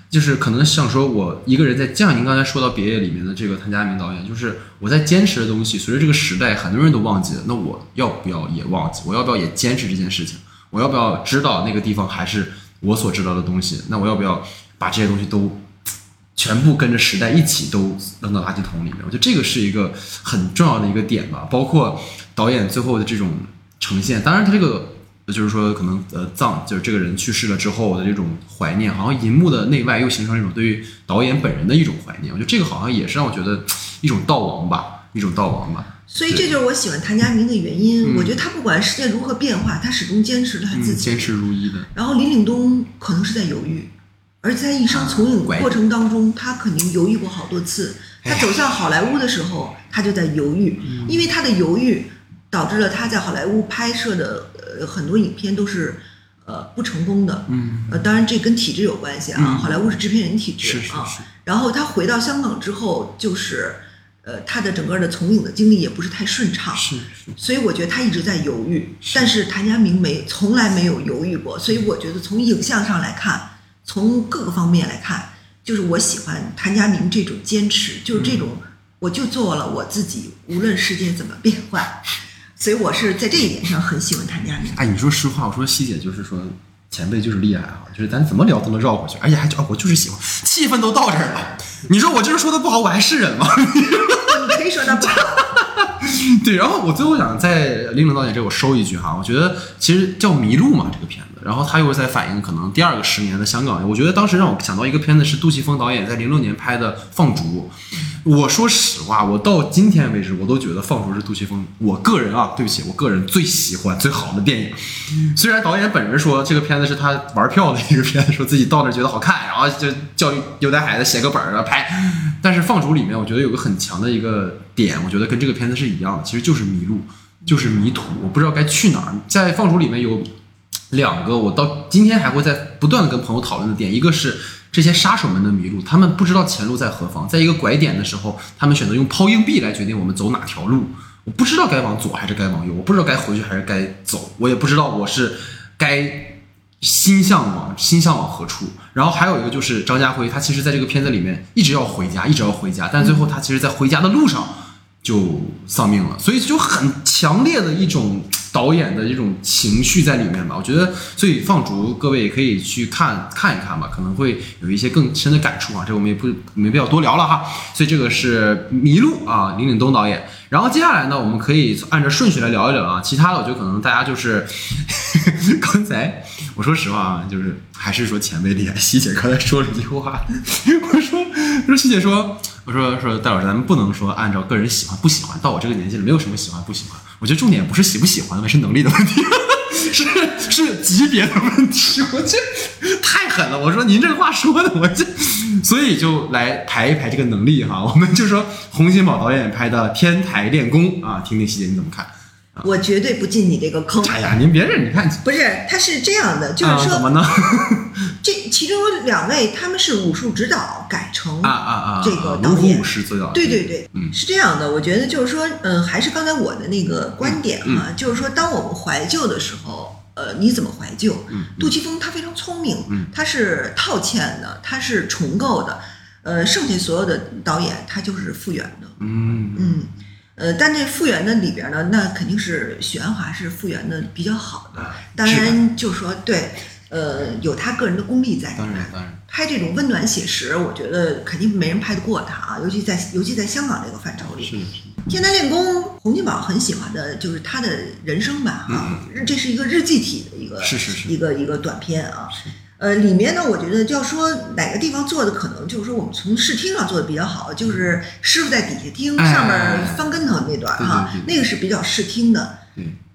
就是可能想说，我一个人在像您刚才说到《别业》里面的这个谭家明导演，就是我在坚持的东西，随着这个时代很多人都忘记了，那我要不要也忘记？我要不要也坚持这件事情？我要不要知道那个地方还是我所知道的东西？那我要不要把这些东西都全部跟着时代一起都扔到垃圾桶里面？我觉得这个是一个很重要的一个点吧。包括导演最后的这种呈现，当然他这个就是说可能呃葬就是这个人去世了之后的这种怀念，好像银幕的内外又形成一种对于导演本人的一种怀念。我觉得这个好像也是让我觉得一种悼亡吧，一种悼亡吧。所以这就是我喜欢谭家明的原因。我觉得他不管世界如何变化，他始终坚持他自己，坚持如一的。然后林岭东可能是在犹豫，而在一生从影过程当中，他肯定犹豫过好多次。他走向好莱坞的时候，他就在犹豫，因为他的犹豫导致了他在好莱坞拍摄的呃很多影片都是呃不成功的。嗯，呃，当然这跟体制有关系啊，好莱坞是制片人体制啊。然后他回到香港之后，就是。呃，他的整个的从影的经历也不是太顺畅，是是，所以我觉得他一直在犹豫，但是谭家明没从来没有犹豫过，所以我觉得从影像上来看，从各个方面来看，就是我喜欢谭家明这种坚持，就是这种我就做了我自己，无论世界怎么变换，所以我是在这一点上很喜欢谭家明。哎，你说实话，我说西姐就是说前辈就是厉害啊，就是咱怎么聊都能绕过去，而且还就我就是喜欢，气氛都到这儿了。你说我就是说的不好，我还是人吗？你可以说的不好。对，然后我最后想在林冷导演这我收一句哈，我觉得其实叫《迷路》嘛这个片子，然后他又在反映可能第二个十年的香港。我觉得当时让我想到一个片子是杜琪峰导演在零六年拍的《放逐》。我说实话，我到今天为止，我都觉得《放逐》是杜琪峰，我个人啊，对不起，我个人最喜欢最好的电影。虽然导演本人说这个片子是他玩票的一个片子，说自己到那觉得好看，然后就教育有带孩子写个本儿啊拍。但是《放逐》里面，我觉得有个很强的一个点，我觉得跟这个片子是一样的，其实就是迷路，就是迷途，我不知道该去哪儿。在《放逐》里面有两个，我到今天还会在不断的跟朋友讨论的点，一个是。这些杀手们的迷路，他们不知道前路在何方，在一个拐点的时候，他们选择用抛硬币来决定我们走哪条路。我不知道该往左还是该往右，我不知道该回去还是该走，我也不知道我是该心向往心向往何处。然后还有一个就是张家辉，他其实在这个片子里面一直要回家，一直要回家，但最后他其实，在回家的路上就丧命了。所以就很强烈的一种导演的这种情绪在里面吧。我觉得，所以放逐各位也可以去看看一看吧，可能会有一些更深的感触啊。这我们也不没必要多聊了哈。所以这个是《迷路》啊，林岭东导演。然后接下来呢，我们可以按照顺序来聊一聊啊。其他的，我觉得可能大家就是 刚才我说实话啊，就是还是说前辈厉害。西姐刚才说了一句话，我说我说西姐说我说说戴老师，咱们不能说按照个人喜欢不喜欢，到我这个年纪了，没有什么喜欢不喜欢。我觉得重点不是喜不喜欢的，是能力的问题，是是级别的问题。我这太狠了。我说您这话说的，我这。所以就来排一排这个能力哈，我们就说洪金宝导演拍的《天台练功》啊，听听细节你怎么看？我绝对不进你这个坑。哎呀，您别这，你看，不是，他是这样的，就是说怎么呢？这其中有两位，他们是武术指导改成啊啊啊这个导演。武师指导，对对对，嗯，是这样的。我觉得就是说，嗯，还是刚才我的那个观点嗯哈，就是说，当我们怀旧的时候。呃，你怎么怀旧？嗯，杜琪峰他非常聪明，嗯，他是套嵌的，他是重构的，呃，剩下所有的导演他就是复原的，嗯。嗯，呃，但这复原的里边呢，那肯定是许鞍华是复原的比较好的，当然就说对，呃，有他个人的功力在里当面。然当然，拍这种温暖写实，我觉得肯定没人拍得过他啊，尤其在尤其在香港这个范畴里。是是，天台练功，洪金宝很喜欢的就是他的人生吧，哈、这是一个日记体的一个嗯是是是一个一个短片啊。呃，里面呢，我觉得就要说哪个地方做的可能就是说我们从视听上做的比较好，就是师傅在底下听，哎上面翻跟头那段哈，那个是比较视听的。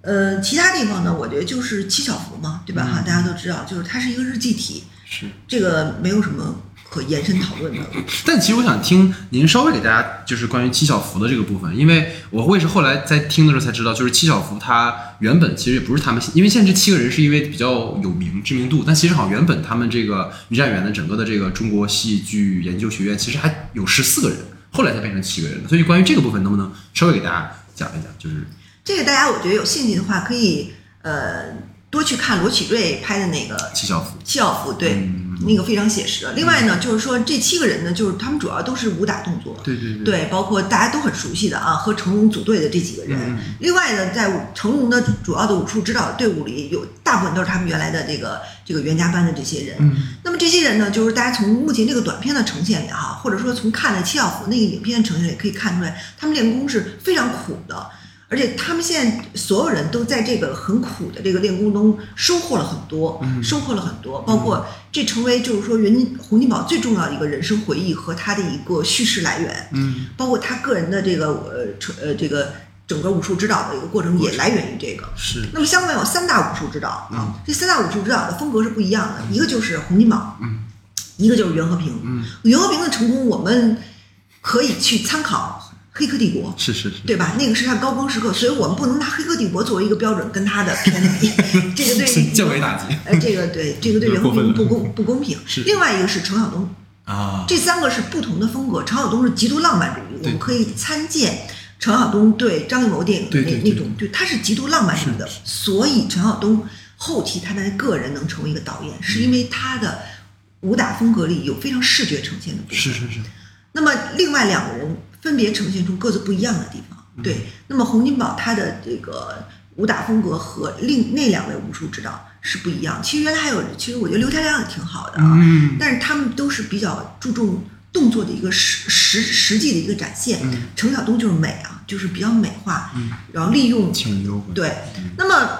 对，呃，其他地方呢，我觉得就是七小福嘛，对吧？哈、嗯大家都知道，就是它是一个日记体，是。这个没有什么可延伸讨论的。但其实我想听您稍微给大家就是关于七小福的这个部分，因为我我也是后来在听的时候才知道，就是七小福他原本其实也不是他们，因为现在这七个人是因为比较有名知名度，但其实好像原本他们这个于占元的整个的这个中国戏剧研究学院其实还有十四个人，后来才变成七个人的。所以关于这个部分，能不能稍微给大家讲一讲？就是这个大家我觉得有兴趣的话，可以呃多去看罗启瑞拍的那个七小福，七小福，对，嗯那个非常写实。另外呢，就是说这七个人呢，就是他们主要都是武打动作，对对对，对，包括大家都很熟悉的啊，和成龙组队的这几个人。嗯另外呢，在武成龙的主要的武术指导队伍里，有大部分都是他们原来的这个这个袁家班的这些人。嗯那么这些人呢，就是大家从目前这个短片的呈现里哈，或者说从看的七小福那个影片呈现里，可以看出来，他们练功是非常苦的。而且他们现在所有人都在这个很苦的这个练功中收获了很多，收获了很多，包括这成为就是说袁金洪金宝最重要的一个人生回忆和他的一个叙事来源，嗯。包括他个人的这个呃成呃这个整个武术指导的一个过程也来源于这个。是那么香港有三大武术指导啊，这三大武术指导的风格是不一样的，一个就是洪金宝，嗯，一个就是袁和平，嗯，袁和平的成功我们可以去参考《黑客帝国》。是是是，对吧？那个是他高光时刻，所以我们不能拿《黑客帝国》作为一个标准跟他的片子比，这个对降维打击呃，这个对这个对袁和平不公不公平。是另外一个是程晓东，啊，这三个是不同的风格。程晓东是极度浪漫主义，我们可以参见程晓东对张艺谋电影的那那种，对他是极度浪漫主义的。所以程晓东后期他的个人能成为一个导演，是因为他的武打风格里有非常视觉呈现的部分。是是是，那么另外两个人分别呈现出各自不一样的地方。对，那么洪金宝他的这个武打风格和另那两位武术指导是不一样。其实原来还有，其实我觉得刘家良也挺好的啊，嗯但是他们都是比较注重动作的一个实实实际的一个展现。嗯程晓东就是美啊，就是比较美化，然后利用挺优惠，对，那么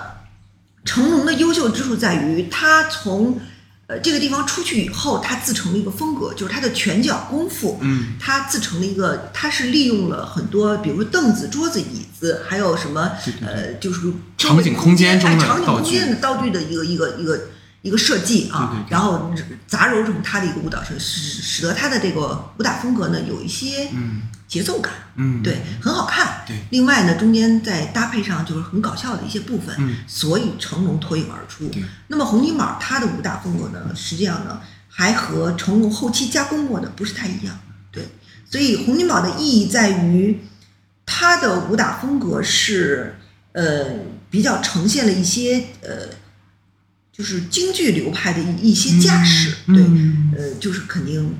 成龙的优秀之处在于，他从呃这个地方出去以后，他自成了一个风格，就是他的拳脚功夫，嗯，他自成了一个，他是利用了很多，比如说凳子、桌子、椅子，还有什么呃，就是场景空间中的哎场景空间的道具的一个一个一个。一个设计啊，对对对然后杂糅成他的一个舞蹈设，使使得他的这个武打风格呢有一些嗯节奏感，嗯，对，很好看。对另外呢，中间再搭配上就是很搞笑的一些部分，嗯所以成龙脱颖而出对。那么洪金宝他的武打风格呢，实际上呢还和成龙后期加工过的不是太一样。对，所以洪金宝的意义在于他的武打风格是呃比较呈现了一些呃。就是京剧流派的一一些架势，嗯对，嗯呃，就是肯定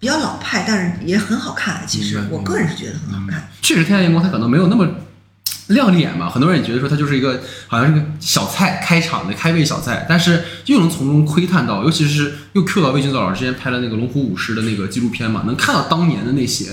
比较老派，但是也很好看。其实我个人是觉得很好看。确实，天下练功它可能没有那么亮眼嘛，很多人也觉得说它就是一个好像是个小菜开场的开胃小菜，但是又能从中窥探到，尤其是又 Q 到魏俊泽老师之前拍了那个龙虎舞狮的那个纪录片嘛，能看到当年的那些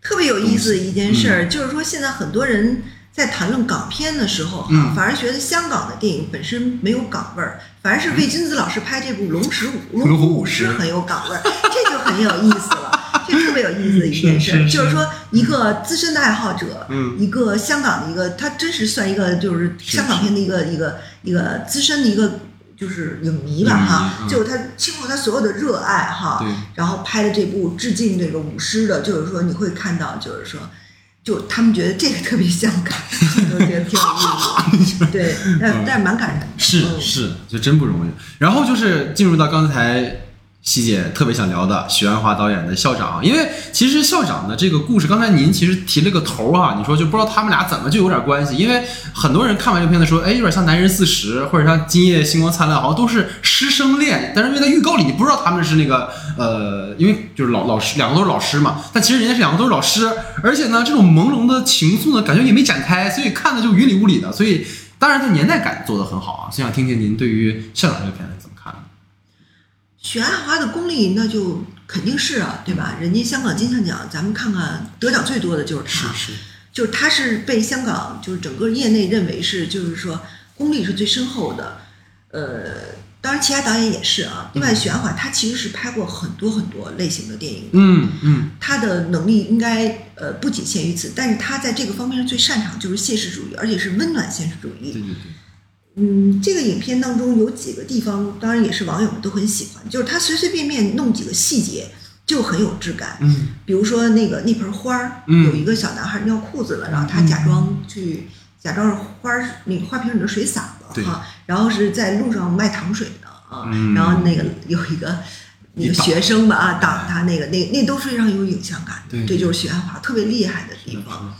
特别有意思的一件事就是说现在很多人在谈论港片的时候反而觉得香港的电影本身没有港味儿，反而是魏君子老师拍这部《龙石舞龙虎舞舞狮狮》很有港味儿，这就很有意思了。这特别有意思的一件事儿，是是是就是说一个资深的爱好者，嗯。一个香港的一个，他真是算一个就是是香港片的一个一个一个资深的一个就是影迷吧哈，嗯。就是他倾注他所有的热爱哈，然后拍的这部致敬这个舞狮的，就是说你会看到，就是说，就他们觉得这个特别像港，我觉得挺有意思的，对，但但是蛮感人的，是嗯。是，就真不容易。然后就是进入到刚才希姐特别想聊的许鞍华导演的校长，因为其实校长的这个故事，刚才您其实提了个头啊，你说就不知道他们俩怎么就有点关系，因为很多人看完这片子说，哎，有点像《男人四十》或者像《今夜星光灿烂》，好像都是师生恋，但是因为在预告里你不知道他们是那个呃，因为就是老老师两个都是老师嘛，但其实人家是两个都是老师，而且呢，这种朦胧的情愫呢，感觉也没展开，所以看的就云里雾里的，所以当然这年代感做得很好啊，所以想听听您对于校长这个片子怎么？许鞍华的功力那就肯定是啊，对吧？人家香港金像奖，咱们看看得奖最多的就是他，是，就是他是被香港就是整个业内认为是就是说功力是最深厚的，呃，当然其他导演也是啊。另外，许鞍华他其实是拍过很多很多类型的电影的，嗯嗯他的能力应该呃不仅限于此，但是他在这个方面最擅长就是现实主义，而且是温暖现实主义。对对对，嗯，这个影片当中有几个地方，当然也是网友们都很喜欢，就是他随随便便弄几个细节就很有质感。嗯比如说那个那盆花儿，嗯有一个小男孩尿裤子了，然后他假装去假装是花儿那个花瓶里的水洒了哈，然后是在路上卖糖水的啊，嗯然后那个有一个。那个学生吧啊，挡他那个那那都非常有影像感的，对这就是许鞍华特别厉害的地是方。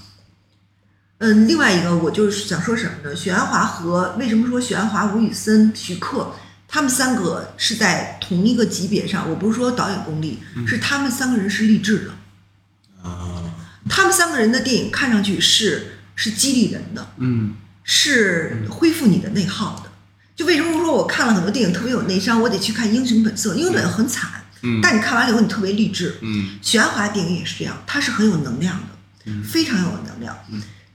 嗯，另外一个我就是想说什么呢？许鞍华和为什么说许鞍华、吴宇森、徐克他们三个是在同一个级别上？我不是说导演功力，嗯是他们三个人是励志的。啊他们三个人的电影看上去是是激励人的，嗯是恢复你的内耗的。就为什么说我看了很多电影特别有内伤，我得去看《英雄本色》，《英雄本色》很惨，嗯但你看完了以后你特别励志。嗯许鞍华电影也是这样，他是很有能量的，非常有能量。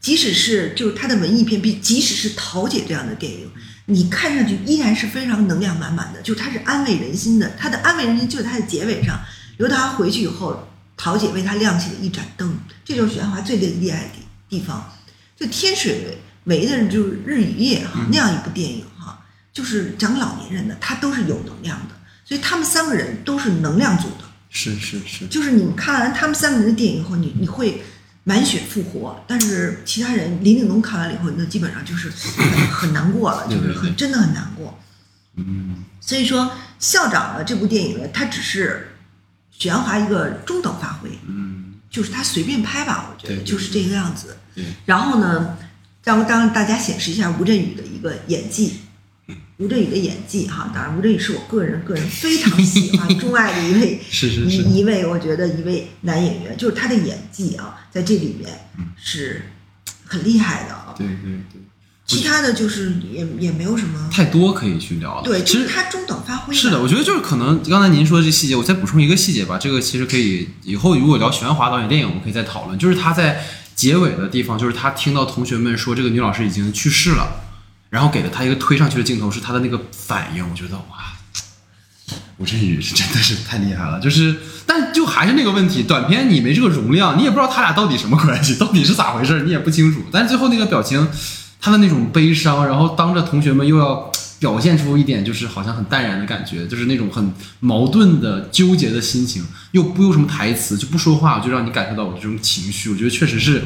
即使是就是他的文艺片，比即使是桃姐这样的电影，你看上去依然是非常能量满满的，就是它是安慰人心的。它的安慰人心就在它的结尾上，刘德华回去以后，桃姐为他亮起了一盏灯，这就是许鞍华最厉害的地地方。就天水围的就是日与夜哈那样一部电影哈，就是讲老年人的，他都是有能量的，所以他们三个人都是能量组的。是是是，就是你们看完他们三个人的电影以后，你你会满血复活，但是其他人林岭东看完了以后，那基本上就是很很难过了，就是很真的很难过。嗯所以说，校长呢这部电影呢，它只是许鞍华一个中等发挥，嗯就是他随便拍吧，我觉得就是这个样子。对，然后呢，让让大家显示一下吴镇宇的一个演技。吴镇宇的演技哈，当然吴镇宇是我个人个人非常喜欢 钟爱的一位是是是一一位，我觉得一位男演员，就是他的演技啊，在这里面是很厉害的啊。对对对，其他的就是也也没有什么，太多可以去聊了。对，其实他中等发挥。是的，我觉得就是可能刚才您说的这细节，我再补充一个细节吧。这个其实可以以后如果聊许鞍华导演电影，我们可以再讨论。就是他在结尾的地方，就是他听到同学们说这个女老师已经去世了，然后给了他一个推上去的镜头，是他的那个反应。我觉得哇，吴镇宇是真的是太厉害了。就是，但就还是那个问题，短片你没这个容量，你也不知道他俩到底什么关系，到底是咋回事，你也不清楚。但是最后那个表情，他的那种悲伤，然后当着同学们又要表现出一点就是好像很淡然的感觉，就是那种很矛盾的纠结的心情，又不用什么台词，就不说话，就让你感受到我这种情绪。我觉得确实是。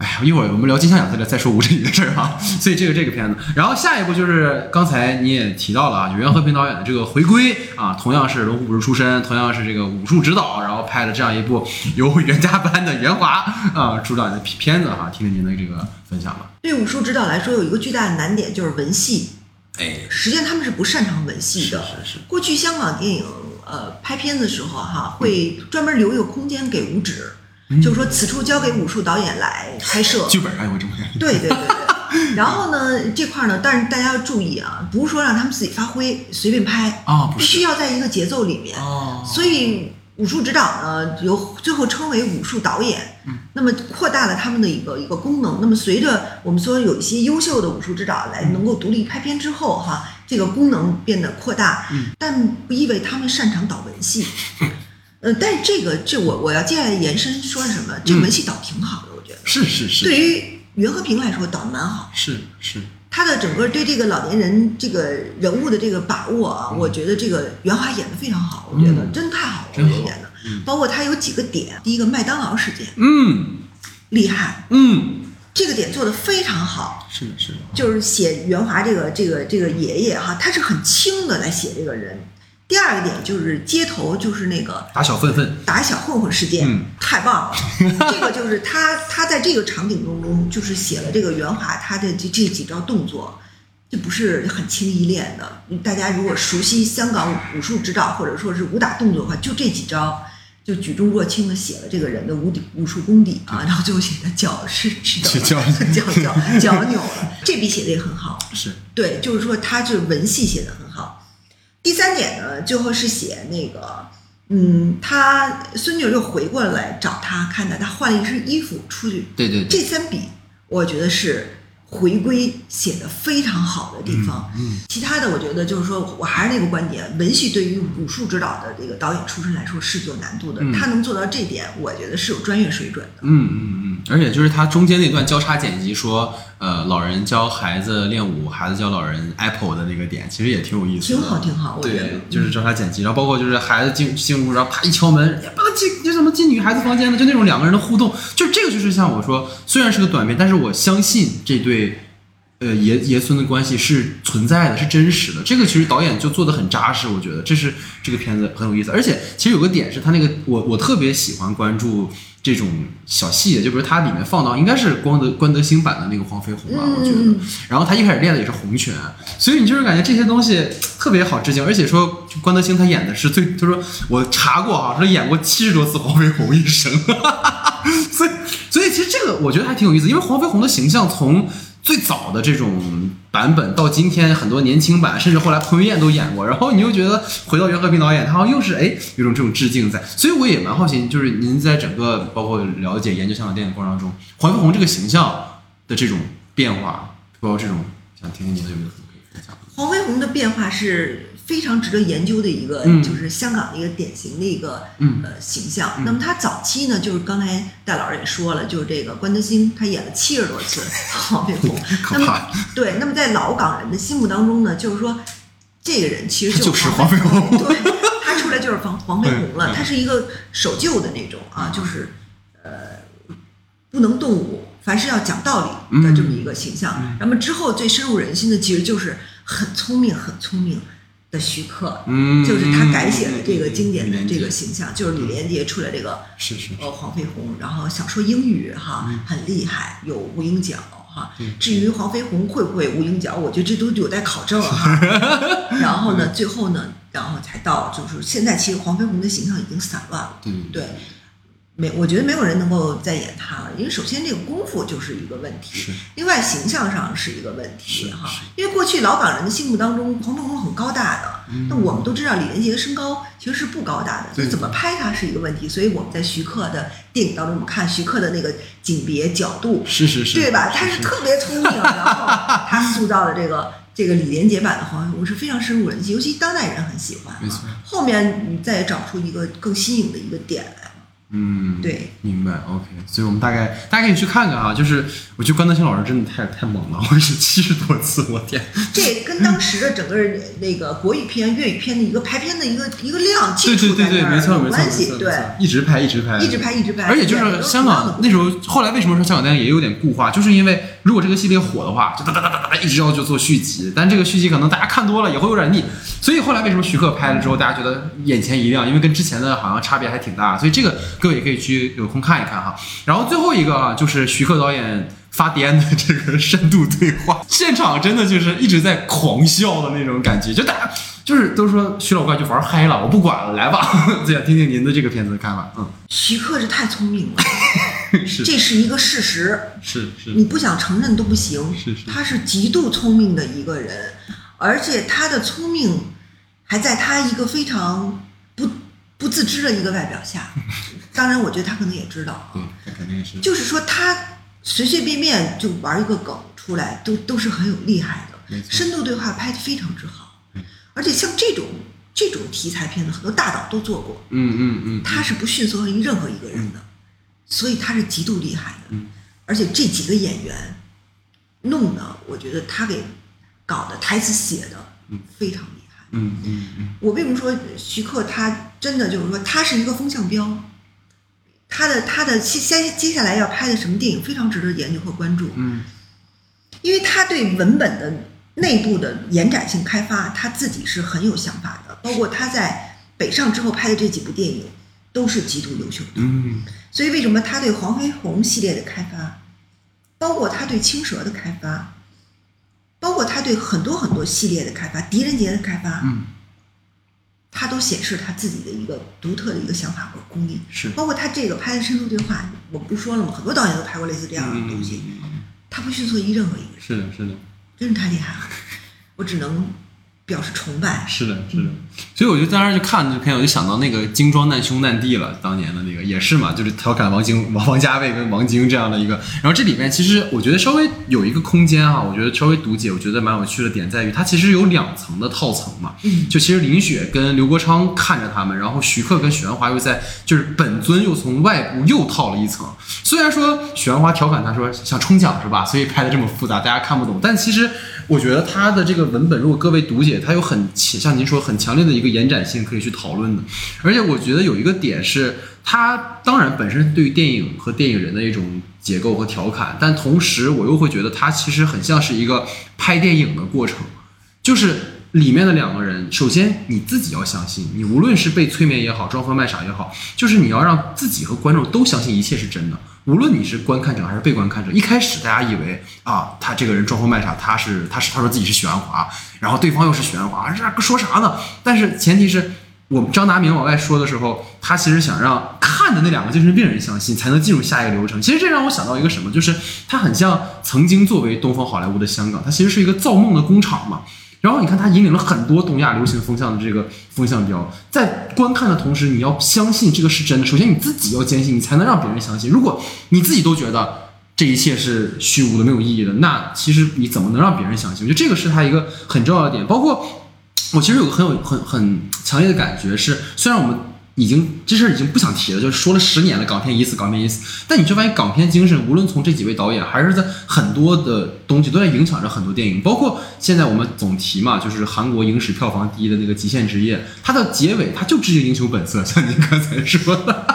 哎呀，一会儿我们聊金像奖再来再说吴镇宇的事儿哈。所以这个这个片子，然后下一步就是刚才你也提到了啊，袁和平导演的这个回归啊，同样是龙虎武术出身，同样是这个武术指导，然后拍了这样一部由袁家班的袁华啊主导的片子哈，听听您的这个分享吧。对武术指导来说，有一个巨大的难点就是文戏，哎，实际上他们是不擅长文戏的。是是过去香港电影呃拍片子的时候哈，会专门留一个空间给武指，就是说此处交给武术导演来拍摄。剧本上有这么对对对对。然后呢，这块呢，但是大家要注意啊，不是说让他们自己发挥随便拍啊，必须要在一个节奏里面。哦。所以武术指导呢，由最后称为武术导演。嗯。那么扩大了他们的一个一个功能。那么随着我们说有一些优秀的武术指导来能够独立拍片之后，哈，这个功能变得扩大。嗯。但不意味他们擅长导文戏。呃，但是这个这我我要接下来延伸说什么？这个文戏导挺好的，我觉得。是是是。对于袁和平来说，导的蛮好。是是。他的整个对这个老年人这个人物的这个把握啊，我觉得这个袁华演的非常好，我觉得真太好了，我觉得演的。包括他有几个点，第一个麦当劳事件，嗯，厉害，嗯，这个点做的非常好。是的，是的。就是写袁华这个这个这个爷爷哈，他是很轻的来写这个人。第二个点就是街头，就是那个打小混混、打小混混事件，嗯，太棒了。这个就是他，他在这个场景当中，就是写了这个袁华他的这这几招动作，这不是很轻易练的。大家如果熟悉香港武术指导或者说是武打动作的话，就这几招，就举重若轻的写了这个人的武底武术功底啊，然后最后写的脚是 是 脚脚脚脚扭了，这笔写的也很好。是对，就是说他这文戏写的很好。第三点呢，最后是写那个，嗯，他孙女又回过来找他，看到他换了一身衣服出去。对对。这三笔，我觉得是回归写的非常好的地方。嗯。其他的，我觉得就是说我还是那个观点，文戏对于武术指导的这个导演出身来说是有难度的。他能做到这点，我觉得是有专业水准的。嗯嗯嗯。而且就是他中间那段交叉剪辑说。呃，老人教孩子练舞，孩子教老人 Apple 的那个点，其实也挺有意思的，挺好，挺好。我觉得就是交叉剪辑，然后包括就是孩子进进屋，然后啪一敲门，不能进，你怎么进女孩子房间呢？就那种两个人的互动，就这个就是像我说，虽然是个短片，但是我相信这对呃爷爷孙的关系是存在的，是真实的。这个其实导演就做的很扎实，我觉得这是这个片子很有意思。而且其实有个点是他那个，我我特别喜欢关注。这种小细节，就比如它里面放到应该是光德关德兴版的那个黄飞鸿吧，我觉得。然后他一开始练的也是洪拳，所以你就是感觉这些东西特别好致敬。而且说关德兴他演的是最，他说我查过啊，说演过七十多次黄飞鸿一生，所以所以其实这个我觉得还挺有意思，因为黄飞鸿的形象从。最早的这种版本到今天很多年轻版，甚至后来彭于晏都演过，然后你又觉得回到袁和平导演，他好像又是哎有种这种致敬在，所以我也蛮好奇，就是您在整个包括了解研究香港电影过程当中，黄飞鸿这个形象的这种变化，包括这种想听听您的有没有什么可以分享？黄飞鸿的变化是。非常值得研究的一个，就是香港的一个典型的一个呃形象。那么他早期呢，就是刚才戴老师也说了，就是这个关德兴，他演了七十多次黄飞鸿。那么对，那么在老港人的心目当中呢，就是说这个人其实就是黄飞鸿，对，他出来就是黄 黄飞鸿了。他是一个守旧的那种啊，就是呃不能动武，凡事要讲道理的这么一个形象。那么之后最深入人心的，其实就是很聪明，很聪明。的徐克，嗯，就是他改写了这个经典的这个形象，就是李连杰出来这个，是是，呃，黄飞鸿，然后想说英语哈，很厉害，有无影脚哈。至于黄飞鸿会不会无影脚，我觉得这都有待考证哈。然后呢，最后呢，然后才到就是现在，其实黄飞鸿的形象已经散乱了，对。没，我觉得没有人能够再演他了，因为首先这个功夫就是一个问题，另外形象上是一个问题哈。因为过去老港人的心目当中，黄飞鸿很高大的，那我们都知道李连杰的身高其实是不高大的，所以怎么拍他是一个问题。所以我们在徐克的电影当中，我们看徐克的那个景别角度，是是是，对吧？他是特别聪明，然后他塑造的这个这个李连杰版的黄飞鸿是非常深入人心，尤其当代人很喜欢。没错，后面你再找出一个更新颖的一个点来。嗯，对，明白，OK，所以我们大概大家可以去看看啊，就是我觉得关德兴老师真的太太猛了，我是七十多次，我天，这跟当时的整个那个国语片、粤语片的一个排片的一个一个量，对对对对，没错没错没错，对，一直拍一直拍，一直拍一直拍，而且就是香港那时候，后来为什么说香港电影也有点固化，就是因为如果这个系列火的话，就哒哒哒哒哒一直要就做续集，但这个续集可能大家看多了也会有点腻，所以后来为什么徐克拍了之后大家觉得眼前一亮，因为跟之前的好像差别还挺大，所以这个各位也可以去。有空看一看哈，然后最后一个啊，就是徐克导演。发癫的这个深度对话，现场真的就是一直在狂笑的那种感觉，就大家就是都说徐老怪就玩嗨了，我不管了，来吧，对呀，听听您的这个片子的看法，嗯，徐克是太聪明了，是这是一个事实，是是你不想承认都不行。是是他是极度聪明的一个人，而且他的聪明还在他一个非常不不自知的一个外表下。当然，我觉得他可能也知道，对，他肯定是，就是说他随随便便就玩一个梗出来，都都是很有厉害的。深度对话拍的非常之好嗯，而且像这种这种题材片子，很多大导都做过，嗯嗯嗯，他是不逊色于任何一个人的，所以他是极度厉害的。嗯而且这几个演员弄的，我觉得他给搞的台词写的非常厉害。嗯嗯嗯我为什么说徐克他真的就是说他是一个风向标？他的他的接接接下来要拍的什么电影非常值得研究和关注，嗯因为他对文本的内部的延展性开发，他自己是很有想法的。包括他在北上之后拍的这几部电影，都是极度优秀的。嗯所以为什么他对黄飞鸿系列的开发，包括他对青蛇的开发，包括他对很多很多系列的开发，狄仁杰的开发，嗯，他都显示他自己的一个独特的一个想法和功力。是，包括他这个拍的深度对话，我不是说了吗？很多导演都拍过类似这样的东西，他不去做一任何一个人，是的，是的。真是太厉害了。我只能表示崇拜。是的，是的，所以我就当时就看这片，我就想到那个精装难兄难弟了，当年的那个也是嘛，就是调侃王晶、王王家卫跟王晶这样的一个。然后这里面其实我觉得稍微有一个空间哈、我觉得稍微读解，我觉得蛮有趣的点在于，它其实有两层的套层嘛。嗯就其实林雪跟刘国昌看着他们，然后徐克跟许鞍华又在，就是本尊又从外部又套了一层。虽然说许鞍华调侃他说想冲奖是吧，所以拍的这么复杂，大家看不懂，但其实我觉得他的这个文本，如果各位读解，它有很像您说很强烈的一个延展性可以去讨论的。而且我觉得有一个点是，它当然本身对于电影和电影人的一种结构和调侃，但同时我又会觉得它其实很像是一个拍电影的过程，就是里面的两个人，首先你自己要相信，你无论是被催眠也好，装疯卖傻也好，就是你要让自己和观众都相信一切是真的。无论你是观看者还是被观看者，一开始大家以为啊，他这个人装疯卖傻，他是他是他说自己是许鞍华，然后对方又是许鞍华，这说啥呢？但是前提是我们张达明往外说的时候，他其实想让看的那两个精神病人相信，才能进入下一个流程。其实这让我想到一个什么，就是他很像曾经作为东方好莱坞的香港，它其实是一个造梦的工厂嘛。然后你看，它引领了很多东亚流行风向的这个风向标，在观看的同时，你要相信这个是真的。首先你自己要坚信，你才能让别人相信。如果你自己都觉得这一切是虚无的、没有意义的，那其实你怎么能让别人相信？我觉得这个是它一个很重要的点。包括我其实有个很有很很强烈的感觉是，虽然我们 已经这事儿已经不想提了，就是说了十年了，港片已死，港片已死。但你却发现港片精神，无论从这几位导演，还是在很多的东西都在影响着很多电影，包括现在我们总提嘛，就是韩国影史票房第一的那个《极限之夜》，它的结尾它就致敬《英雄本色》，像您刚才说的。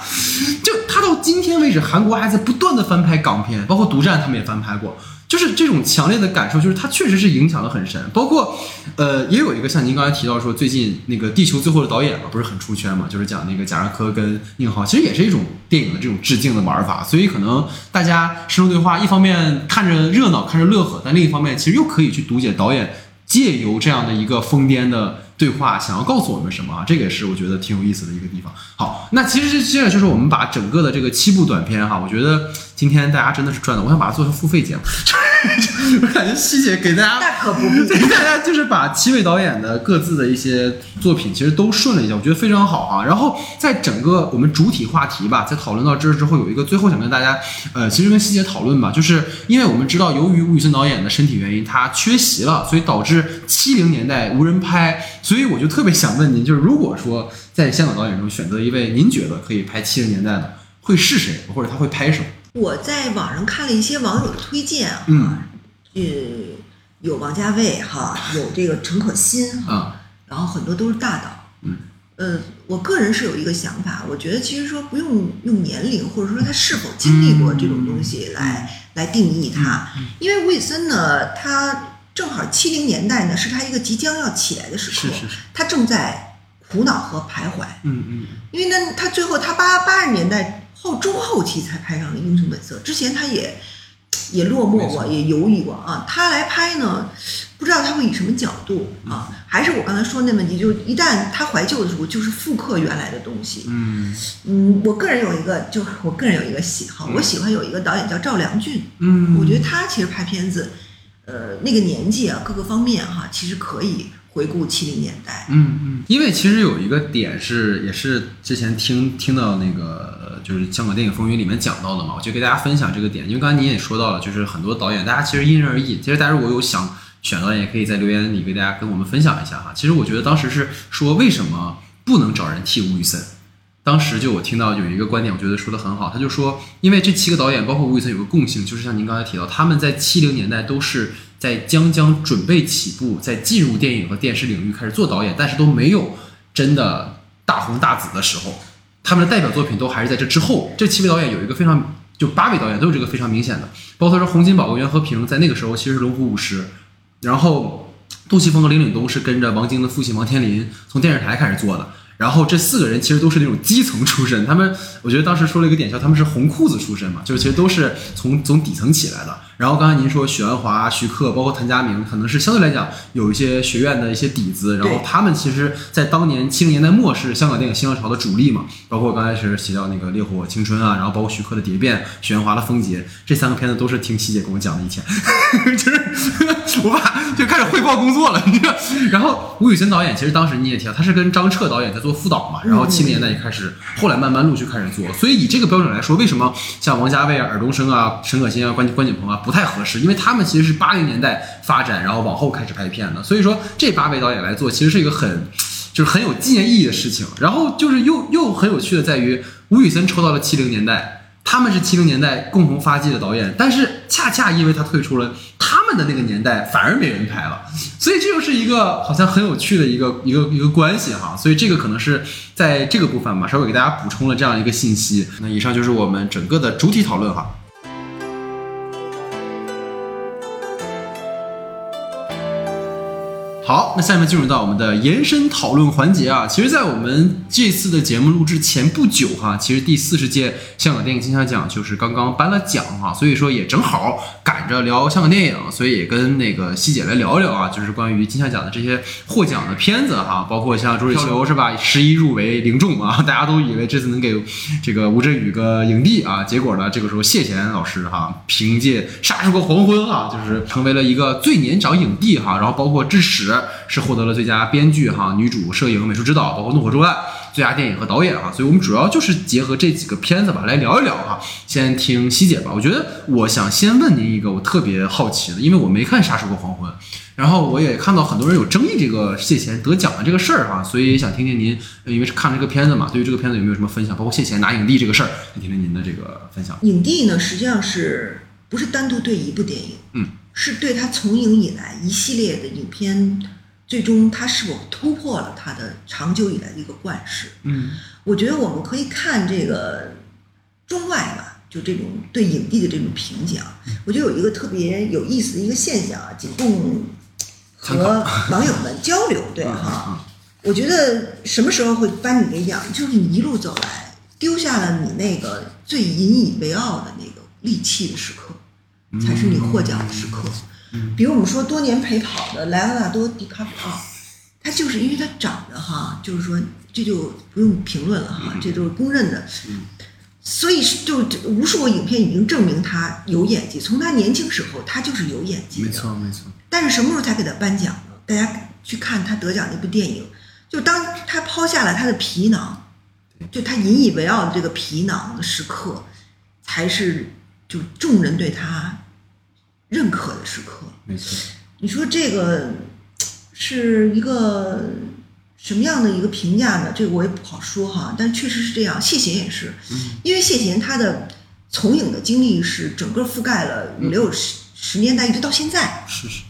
就它到今天为止，韩国还在不断的翻拍港片，包括《独占》他们也翻拍过。就是这种强烈的感受，就是它确实是影响的很深。包括，呃，也有一个像您刚才提到说，最近那个《地球最后的导演》嘛，不是很出圈嘛，就是讲那个贾樟柯跟宁浩，其实也是一种电影的这种致敬的玩法。所以可能大家深入对话，一方面看着热闹，看着乐呵，但另一方面其实又可以去读解导演借由这样的一个疯癫的对话，想要告诉我们什么啊？这个也是我觉得挺有意思的一个地方。好，那其实接着就是我们把整个的这个七部短片哈，我觉得今天大家真的是赚的，我想把它做成付费节目，我感觉希姐给大家那可不必。大家就是把七位导演的各自的一些作品，其实都顺了一下，我觉得非常好啊。然后在整个我们主体话题吧，在讨论到这儿之后，有一个最后想跟大家，呃，其实跟希姐讨论吧，就是因为我们知道，由于吴宇森导演的身体原因，他缺席了，所以导致七零年代无人拍，所以我就特别想问您，就是如果说在香港导演中选择一位您觉得可以拍七零年代的，会是谁，或者他会拍什么？我在网上看了一些网友的推荐啊，嗯。呃，有王家卫哈，有这个陈可辛哈，啊，然后很多都是大导。嗯，呃，我个人是有一个想法，我觉得其实说不用用年龄或者说他是否经历过这种东西来、来定义他，因为吴宇森呢，他正好七零年代呢是他一个即将要起来的时刻，是是是，他正在苦恼和徘徊，嗯嗯。因为呢，他最后他八八十年代后中后期才拍上了《英雄本色》，之前他也也落寞过，也犹豫过啊。他来拍呢，不知道他会以什么角度啊？还是我刚才说那问题，就是一旦他怀旧的时候，就是复刻原来的东西。嗯嗯，我个人有一个，就我个人有一个喜好，嗯我喜欢有一个导演叫赵良俊，嗯我觉得他其实拍片子，呃，那个年纪啊，各个方面哈、其实可以回顾七零年代。嗯嗯，因为其实有一个点是，也是之前听听到那个呃就是香港电影风云里面讲到的嘛，我就给大家分享这个点。因为刚才您也说到了，就是很多导演，大家其实因人而异。其实大家如果有想选导演，也可以在留言里给大家跟我们分享一下哈。其实我觉得当时是说为什么不能找人替吴宇森。当时就我听到有一个观点，我觉得说的很好，他就说，因为这七个导演，包括吴宇森，有个共性，就是像您刚才提到，他们在七零年代都是在将将准备起步，在进入电影和电视领域开始做导演，但是都没有真的大红大紫的时候，他们的代表作品都还是在这之后。这七位导演有一个非常，就八位导演都有这个非常明显的，包括说洪金宝和袁和平在那个时候其实是龙虎舞狮，然后杜琪峰和林岭东是跟着王晶的父亲王天林从电视台开始做的。然后这四个人其实都是那种基层出身，他们我觉得当时说了一个点，叫他们是红裤子出身嘛，就是其实都是从从底层起来的。然后刚才您说许鞍华、徐克，包括谭家明，可能是相对来讲有一些学院的一些底子，然后他们其实，在当年七零年代末是香港电影新浪潮的主力嘛，包括我刚开始提到那个《烈火青春》啊，然后包括徐克的《蝶变》、许鞍华的《风劫》，这三个片子都是听希姐跟我讲的。以前 就是我把就开始汇报工作了，你知道。然后吴宇森导演其实当时你也提到，他是跟张彻导演在做副导嘛，然后七零年代也开始，后来慢慢陆续开始做。所以以这个标准来说，为什么像王家卫啊、尔冬升啊、陈可辛啊、关关锦鹏啊不不太合适？因为他们其实是八零年代发展，然后往后开始拍片的。所以说这八位导演来做，其实是一个很。就是很有纪念意义的事情，然后就是又又很有趣的在于，吴宇森抽到了七零年代，他们是七零年代共同发迹的导演，但是恰恰因为他退出了他们的那个年代，反而没人拍了，所以这就是一个好像很有趣的一个一个 一个关系哈，所以这个可能是在这个部分吧，稍微给大家补充了这样一个信息。那以上就是我们整个的主体讨论哈。好，那下面进入到我们的延伸讨论环节啊。其实，在我们这次的节目录制前不久哈，其实第四十届香港电影金像奖就是刚刚颁了奖哈，所以说也正好赶着聊香港电影，所以也跟那个希姐来聊一聊啊，就是关于金像奖的这些获奖的片子哈，包括像周水球是吧，十一入围零中啊，大家都以为这次能给这个吴镇宇个影帝啊，结果呢，这个时候谢贤老师哈，凭借《杀出个黄昏》啊，就是成为了一个最年长影帝哈，然后包括致使。是获得了最佳编剧哈、女主、摄影、美术指导，包括《怒火中案》最佳电影和导演哈，所以我们主要就是结合这几个片子吧来聊一聊哈。先听希姐吧，我觉得我想先问您一个我特别好奇的，因为我没看《杀手过黄昏》，然后我也看到很多人有争议这个谢贤得奖的这个事儿哈，所以想听听您，因为是看了这个片子嘛，对于这个片子有没有什么分享？包括谢贤拿影帝这个事儿，想听听您的这个分享。影帝呢，实际上是不是单独对一部电影？嗯，是对他从影以来一系列的影片，最终他是否突破了他的长久以来的一个惯式？嗯。我觉得我们可以看这个中外吧，就这种对影帝的这种评奖，我觉得有一个特别有意思的一个现象啊，仅供和网友们交流，对哈。我觉得什么时候会颁你给奖，就是你一路走来，丢下了你那个最引以为傲的那个利器的时刻，才是你获奖的时刻。比如我们说多年陪跑的莱昂纳多·迪卡普奥，他就是因为他长得哈，就是说这就不用评论了哈，这都是公认的。所以是就无数个影片已经证明他有演技，从他年轻时候他就是有演技的。没错没错，但是什么时候才给他颁奖呢？大家去看他得奖那部电影，就当他抛下了他的皮囊，就他引以为傲的这个皮囊的时刻，才是就众人对他认可的时刻。没错，你说这个是一个什么样的一个评价呢？这个我也不好说哈，但确实是这样。谢贤也是，因为谢贤他的从影的经历是整个覆盖了五六十十年代，一直到现在。是是，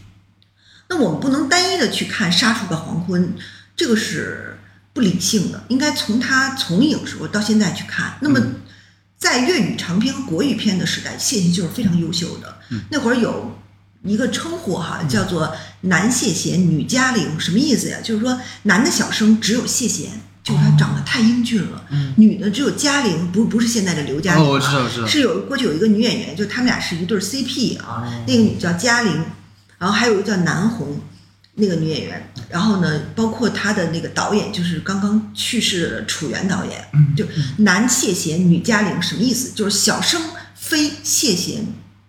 那我们不能单一的去看《杀出个黄昏》，这个是不理性的，应该从他从影时候到现在去看。那么，在粤语长篇和国语片的时代，谢贤就是非常优秀的。那会儿有一个称呼哈，叫做“男谢贤，女嘉玲”，什么意思呀？就是说男的小生只有谢贤，就是他长得太英俊了。嗯女的只有嘉玲，不不是现在的刘嘉玲、啊哦我知道我知道是有过去有一个女演员，就他们俩是一对儿 CP 啊，哦那个女叫嘉玲，然后还有一个叫南红，那个女演员，然后呢，包括她的那个导演就是刚刚去世的楚原导演，嗯就男谢贤，女嘉玲，什么意思？就是小生非谢贤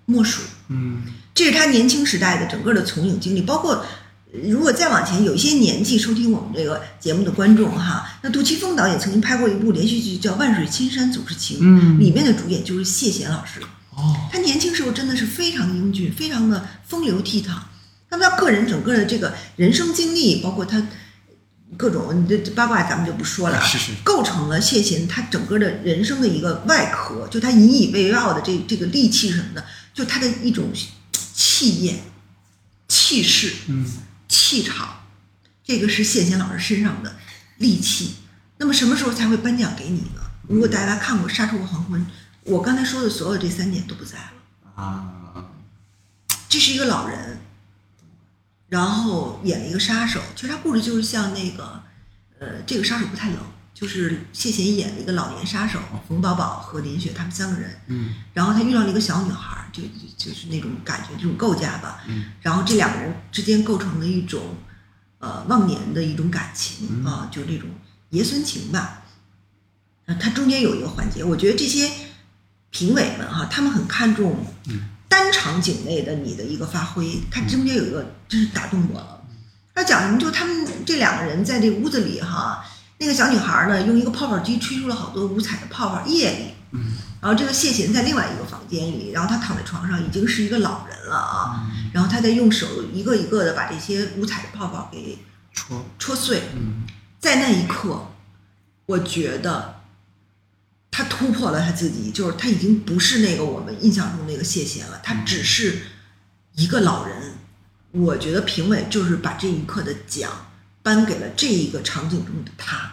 莫属。嗯这是他年轻时代的整个的从影经历，包括呃如果再往前有一些年纪收听我们这个节目的观众哈，那杜琪峰导演曾经拍过一部连续剧叫《万水千山总是情》，嗯里面的主演就是谢贤老师。哦他年轻时候真的是非常英俊，非常的风流倜傥。那么他个人整个的这个人生经历，包括他各种这这八卦，咱们就不说了啊。是是构成了谢贤他整个的人生的一个外壳，就他引以为傲的这这个利器什么的，就他的一种气焰、气势、嗯气场，这个是谢贤老师身上的利器。那么什么时候才会颁奖给你呢？如果大家看过《杀出个黄昏》，我刚才说的所有这三点都不在了。啊这是一个老人，然后演了一个杀手。其实他故事就是像那个，呃，这个杀手不太冷，就是谢贤演了一个老年杀手，冯宝宝和林雪他们三个人，嗯然后他遇到了一个小女孩，就就就是那种感觉，这种构架吧。嗯然后这两个人之间构成了一种，呃，忘年的一种感情嗯啊，就这种爷孙情吧。呃，它中间有一个环节，我觉得这些评委们哈、他们很看重嗯单场景内的你的一个发挥，它中间有一个真是打动我了。他讲什么？就他们这两个人在这屋子里哈，那个小女孩呢用一个泡泡机吹出了好多五彩的泡泡，夜里。嗯然后这个谢贤在另外一个房间里，然后他躺在床上，已经是一个老人了啊。然后他在用手一个一个的把这些五彩的泡泡给戳戳碎。嗯在那一刻，我觉得他突破了他自己，就是他已经不是那个我们印象中那个谢贤了，他只是一个老人。我觉得评委就是把这一刻的奖颁给了这一个场景中的他，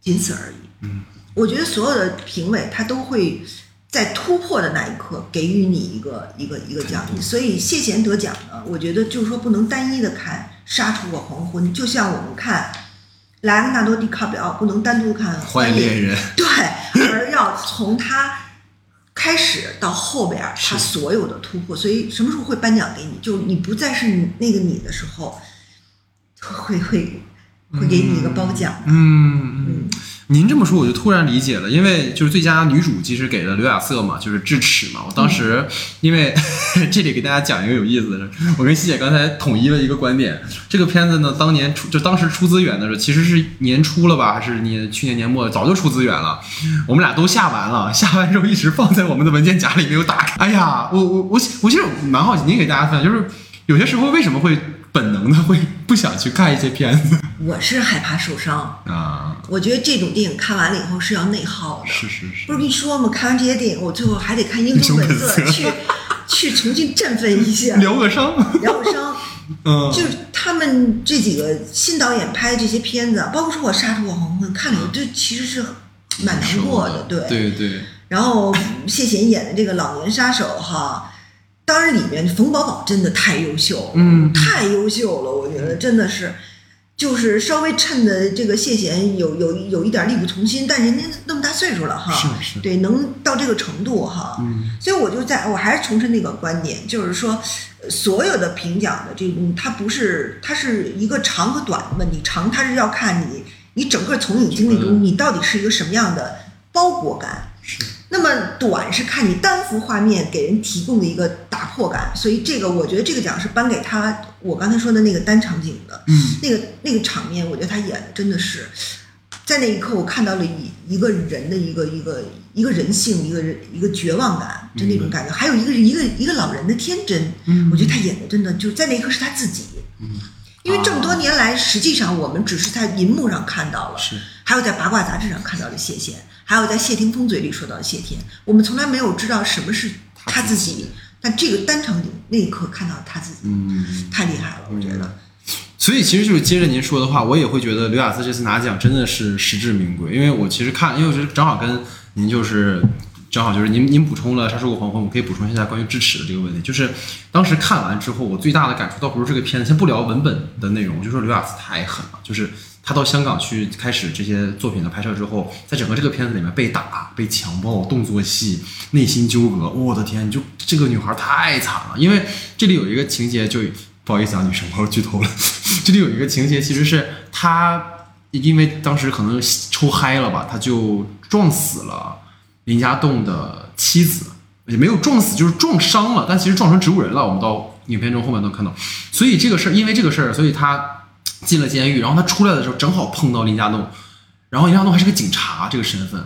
仅此而已。嗯我觉得所有的评委他都会在突破的那一刻给予你一个一个一个奖励，所以谢贤得奖呢，我觉得就是说不能单一的看《杀出个黄昏》，就像我们看莱昂纳多·迪卡比奥不能单独看《坏恋人。对，而要从他开始到后边他所有的突破，所以什么时候会颁奖给你？就你不再是你那个你的时候，会会会给你一个褒奖。嗯。嗯，您这么说我就突然理解了，因为就是最佳女主其实给了刘亚瑟嘛，就是智齿嘛。我当时因为 这里给大家讲一个有意思的事，我跟西姐刚才统一了一个观点，这个片子呢当年出就当时出资源的时候，其实是年初了吧，还是年去年年末早就出资源了，我们俩都下完了，下完之后一直放在我们的文件夹里没有打开。哎呀，我我我我其实蛮好奇，您给大家分享，就是有些时候为什么会本能的会不想去看一些片子我是害怕受伤，啊？我觉得这种电影看完了以后是要内耗的。是是是不是跟你说吗？看完这些电影，我最后还得看《英雄本色》去去重新振奋一下，疗个伤，疗个伤。嗯，就是他们这几个新导演拍的这些片子，包括说我《杀出个黄昏》，看了以后，这其实是蛮难过的，对。对对，然后谢贤演的这个老年杀手哈，当然里面冯宝宝真的太优秀了，嗯太优秀了，我觉得真的是，就是稍微衬的这个谢贤有有有一点力不从心，但人家那么大岁数了哈，是是。对，能到这个程度哈，嗯。所以我就在我还是重申那个观点，就是说，呃所有的评奖的这种，它不是它是一个长和短的问题，长它是要看你你整个从影经历中你到底是一个什么样的包裹感。是。那么短是看你单幅画面给人提供的一个打破感，所以这个我觉得这个奖是颁给他我刚才说的那个单场景的，嗯。那个那个场面，我觉得他演的真的是，在那一刻我看到了一一个人的一个一个一个人性，一个人一个绝望感，就那种感觉，还有一个一个一个老人的天真，嗯。我觉得他演的真的就是在那一刻是他自己，嗯。因为这么多年来，实际上我们只是在银幕上看到了，是还有在八卦杂志上看到的谢贤，还有在谢霆锋嘴里说到的谢天，我们从来没有知道什么是他自己。但这个单场景那一刻看到他自己，嗯。太厉害了，我觉得。所以其实就是接着您说的话，我也会觉得刘雅瑟这次拿奖真的是实至名归，因为我其实看，因为我觉得正好跟您就是正好就是您您补充了《杀出个黄昏》，我可以补充一下关于智齿的这个问题。就是当时看完之后，我最大的感触倒不是这个片子，先不聊文本的内容，我就说刘雅瑟太狠了，就是他到香港去开始这些作品的拍摄之后，在整个这个片子里面被打、被强暴、动作戏、内心纠葛，我的天，就这个女孩太惨了。因为这里有一个情节，就不好意思啊，女生，我剧透了。这里有一个情节，其实是她因为当时可能抽嗨了吧，她就撞死了林家栋的妻子，也没有撞死，就是撞伤了，但其实撞成植物人了。我们到影片中后面能看到，所以这个事儿，因为这个事儿，所以他。进了监狱，然后他出来的时候正好碰到林家栋，然后林家栋还是个警察这个身份，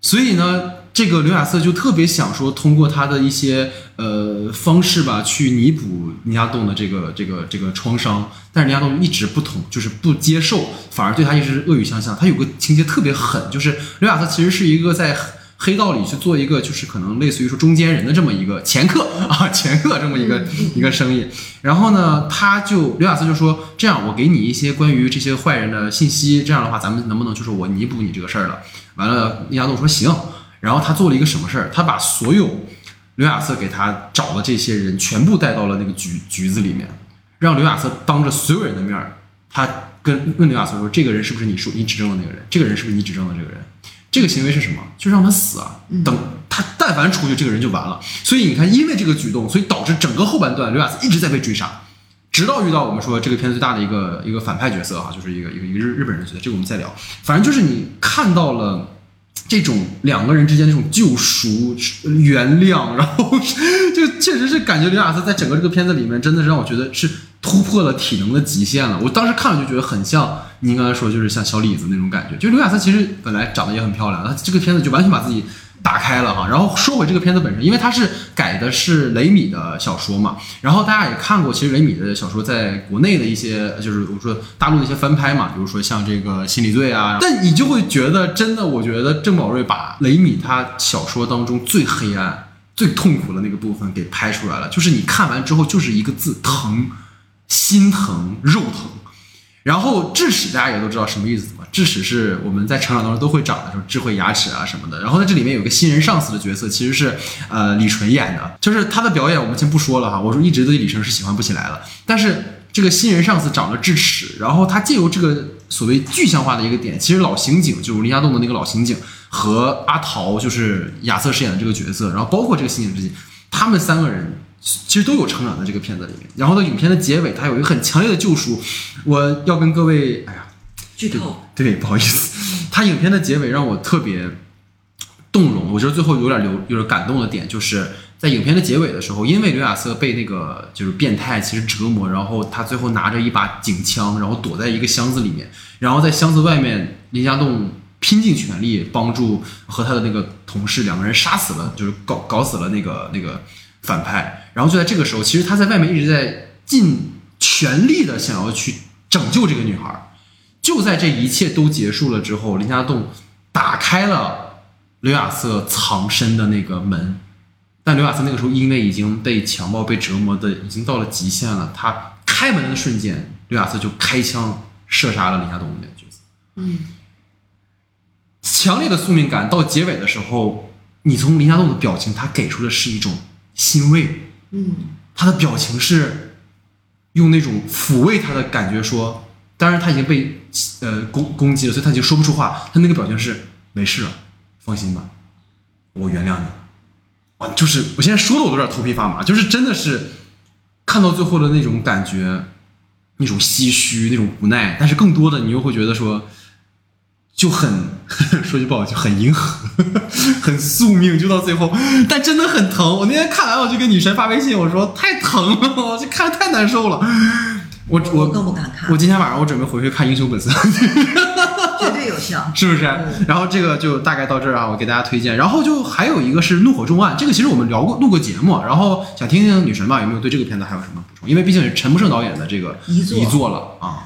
所以呢，这个刘亚瑟就特别想说通过他的一些呃方式吧，去弥补林家栋的这个这个这个创伤，但是林家栋一直不同，就是不接受，反而对他一直恶语相向。他有个情节特别狠，就是刘亚瑟其实是一个在。黑道里去做一个，就是可能类似于说中间人的这么一个前客 啊，前客这么一个一个生意。然后呢，他就刘亚瑟就说：“这样，我给你一些关于这些坏人的信息，这样的话，咱们能不能就是我弥补你这个事儿了？”完了，林家栋说：“行。”然后他做了一个什么事儿？他把所有刘亚瑟给他找的这些人全部带到了那个局局子里面，让刘亚瑟当着所有人的面儿，他跟问刘亚瑟说：“这个人是不是你说你指证的那个人？这个人是不是你指证的这个人？”这个行为是什么？就让他死啊！等他但凡出去，这个人就完了。所以你看，因为这个举动，所以导致整个后半段刘亚瑟一直在被追杀，直到遇到我们说这个片子最大的一个一个反派角色哈，就是一个一个一个日日本人角色。这个我们再聊。反正就是你看到了这种两个人之间这种救赎、原谅，然后 就确实是感觉刘亚瑟在整个这个片子里面，真的是让我觉得是突破了体能的极限了。我当时看了就觉得很像。您刚才说就是像小李子那种感觉，就刘亚瑟其实本来长得也很漂亮，他这个片子就完全把自己打开了哈。然后说回这个片子本身，因为它是改的是雷米的小说嘛，然后大家也看过，其实雷米的小说在国内的一些就是我说大陆的一些翻拍嘛，比如说像这个《心理罪》啊，但你就会觉得真的，我觉得郑宝瑞把雷米他小说当中最黑暗、最痛苦的那个部分给拍出来了，就是你看完之后就是一个字疼，心疼、肉疼。然后智齿大家也都知道什么意思嘛？智齿是我们在成长当中都会长的，时候，智慧牙齿啊什么的。然后在这里面有个新人上司的角色，其实是呃李纯演的，就是他的表演我们先不说了哈。我说一直对李纯是喜欢不起来了，但是这个新人上司长了智齿，然后他借由这个所谓具象化的一个点，其实老刑警就是林家栋的那个老刑警和阿桃就是亚瑟饰演的这个角色，然后包括这个刑警之间，他们三个人。其实都有成长在这个片子里面，然后到影片的结尾，它有一个很强烈的救赎。我要跟各位，哎呀，剧透，对，不好意思，它影片的结尾让我特别动容。我觉得最后有点流，有点感动的点，就是在影片的结尾的时候，因为刘亚瑟被那个就是变态其实折磨，然后他最后拿着一把警枪，然后躲在一个箱子里面，然后在箱子外面，林家栋拼尽全力帮助和他的那个同事两个人杀死了，就是搞搞死了那个那个。反派，然后就在这个时候，其实他在外面一直在尽全力的想要去拯救这个女孩。就在这一切都结束了之后，林家栋打开了刘亚瑟藏身的那个门，但刘亚瑟那个时候因为已经被强暴、被折磨的已经到了极限了，他开门的瞬间，刘亚瑟就开枪射杀了林家栋的那个角色。嗯，强烈的宿命感到结尾的时候，你从林家栋的表情，他给出的是一种。欣慰，嗯，他的表情是用那种抚慰他的感觉说，当然他已经被呃攻攻击了，所以他已经说不出话。他那个表情是没事了，放心吧，我原谅你。啊，就是我现在说的我都有点头皮发麻，就是真的是看到最后的那种感觉，那种唏嘘，那种无奈，但是更多的你又会觉得说。就很 说句不好听，很迎合，很宿命，就到最后，但真的很疼。我那天看完，我就给女神发微信，我说太疼了，我这看太难受了。我我更不敢看。我今天晚上我准备回去看《英雄本色》，绝对有效，是不是？然后这个就大概到这儿啊，我给大家推荐。然后就还有一个是《怒火重案》，这个其实我们聊过，录过节目。然后想听听女神吧，有没有对这个片子还有什么补充？因为毕竟是陈木胜导演的这个遗作遗作了啊。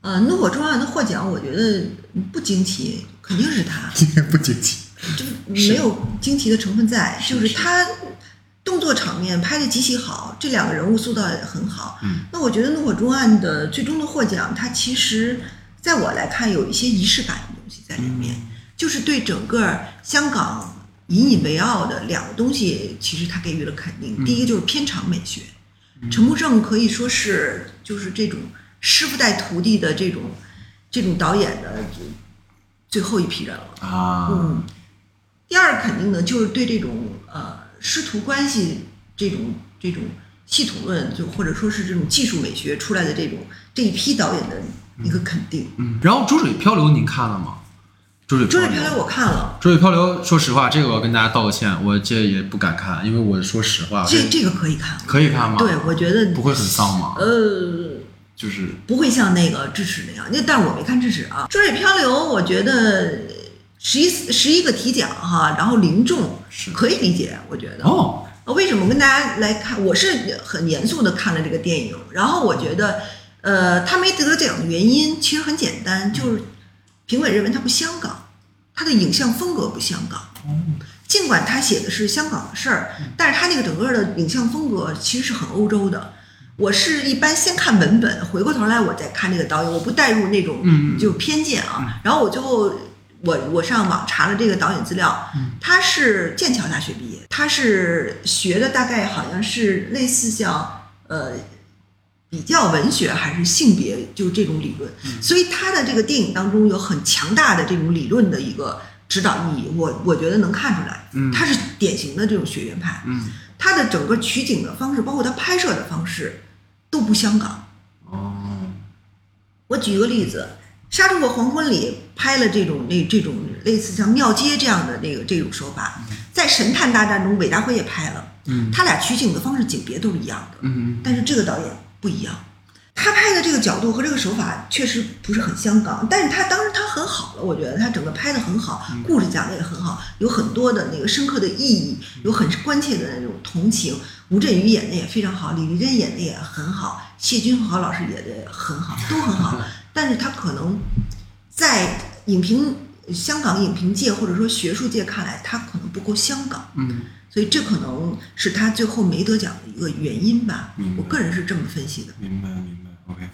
呃，怒火重案的获奖，我觉得不惊奇，肯定是他。今天不惊奇，就是没有惊奇的成分在，就是他动作场面拍的极其好，这两个人物塑造也很好。嗯，那我觉得怒火中案的最终的获奖，它其实在我来看有一些仪式感的东西在里面，就是对整个香港引以为傲的两个东西，其实他给予了肯定。第一个就是片场美学，陈木胜可以说是就是这种。师傅带徒弟的这种这种导演的最后一批人了。啊，嗯，第二肯定呢，就是对这种呃师徒关系这种这种系统论，就或者说是这种技术美学出来的这种这一批导演的一个肯定。嗯，然后《逐水漂流》您看了吗？《逐水《浊水漂流》我看了，《逐水漂流》说实话，这个我要跟大家道个歉，我这也不敢看，因为我说实话，这这个可以看。可以看吗？对，我觉得不会很丧吗？呃，就是不会像那个智齿那样，那但是我没看智齿啊。《浊水漂流》我觉得十一十一个题奖哈，然后零中是可以理解，我觉得。哦，呃为什么跟大家来看？我是很严肃的看了这个电影，然后我觉得，呃，他没得奖的原因其实很简单，就是评委认为他不香港，他的影像风格不香港。尽管他写的是香港的事儿，但是他那个整个的影像风格其实是很欧洲的。我是一般先看文本，回过头来我再看这个导演，我不带入那种嗯就偏见啊。然后我最后我我上网查了这个导演资料，他是剑桥大学毕业，他是学的大概好像是类似像呃比较文学还是性别就这种理论，所以他的这个电影当中有很强大的这种理论的一个指导意义，我我觉得能看出来，嗯。他是典型的这种学院派，嗯，他的整个取景的方式，包括他拍摄的方式都不香港。哦，我举个例子，《杀出个黄昏》里拍了这种那这种类似像庙街这样的这个这种手法，在《神探大战》中，韦大辉也拍了，嗯。他俩取景的方式、景别都是一样的，嗯但是这个导演不一样，他拍的这个角度和这个手法确实不是很香港，但是他当时他很好了，我觉得他整个拍的很好，故事讲的也很好，有很多的那个深刻的意义，有很关切的那种同情。吴镇宇演的也非常好，李丽珍演的也很好，谢君豪老师演的也很好，都很好。但是他可能在影评香港影评界或者说学术界看来，他可能不够香港。嗯所以这可能是他最后没得奖的一个原因吧明白。我个人是这么分析的。明白明白。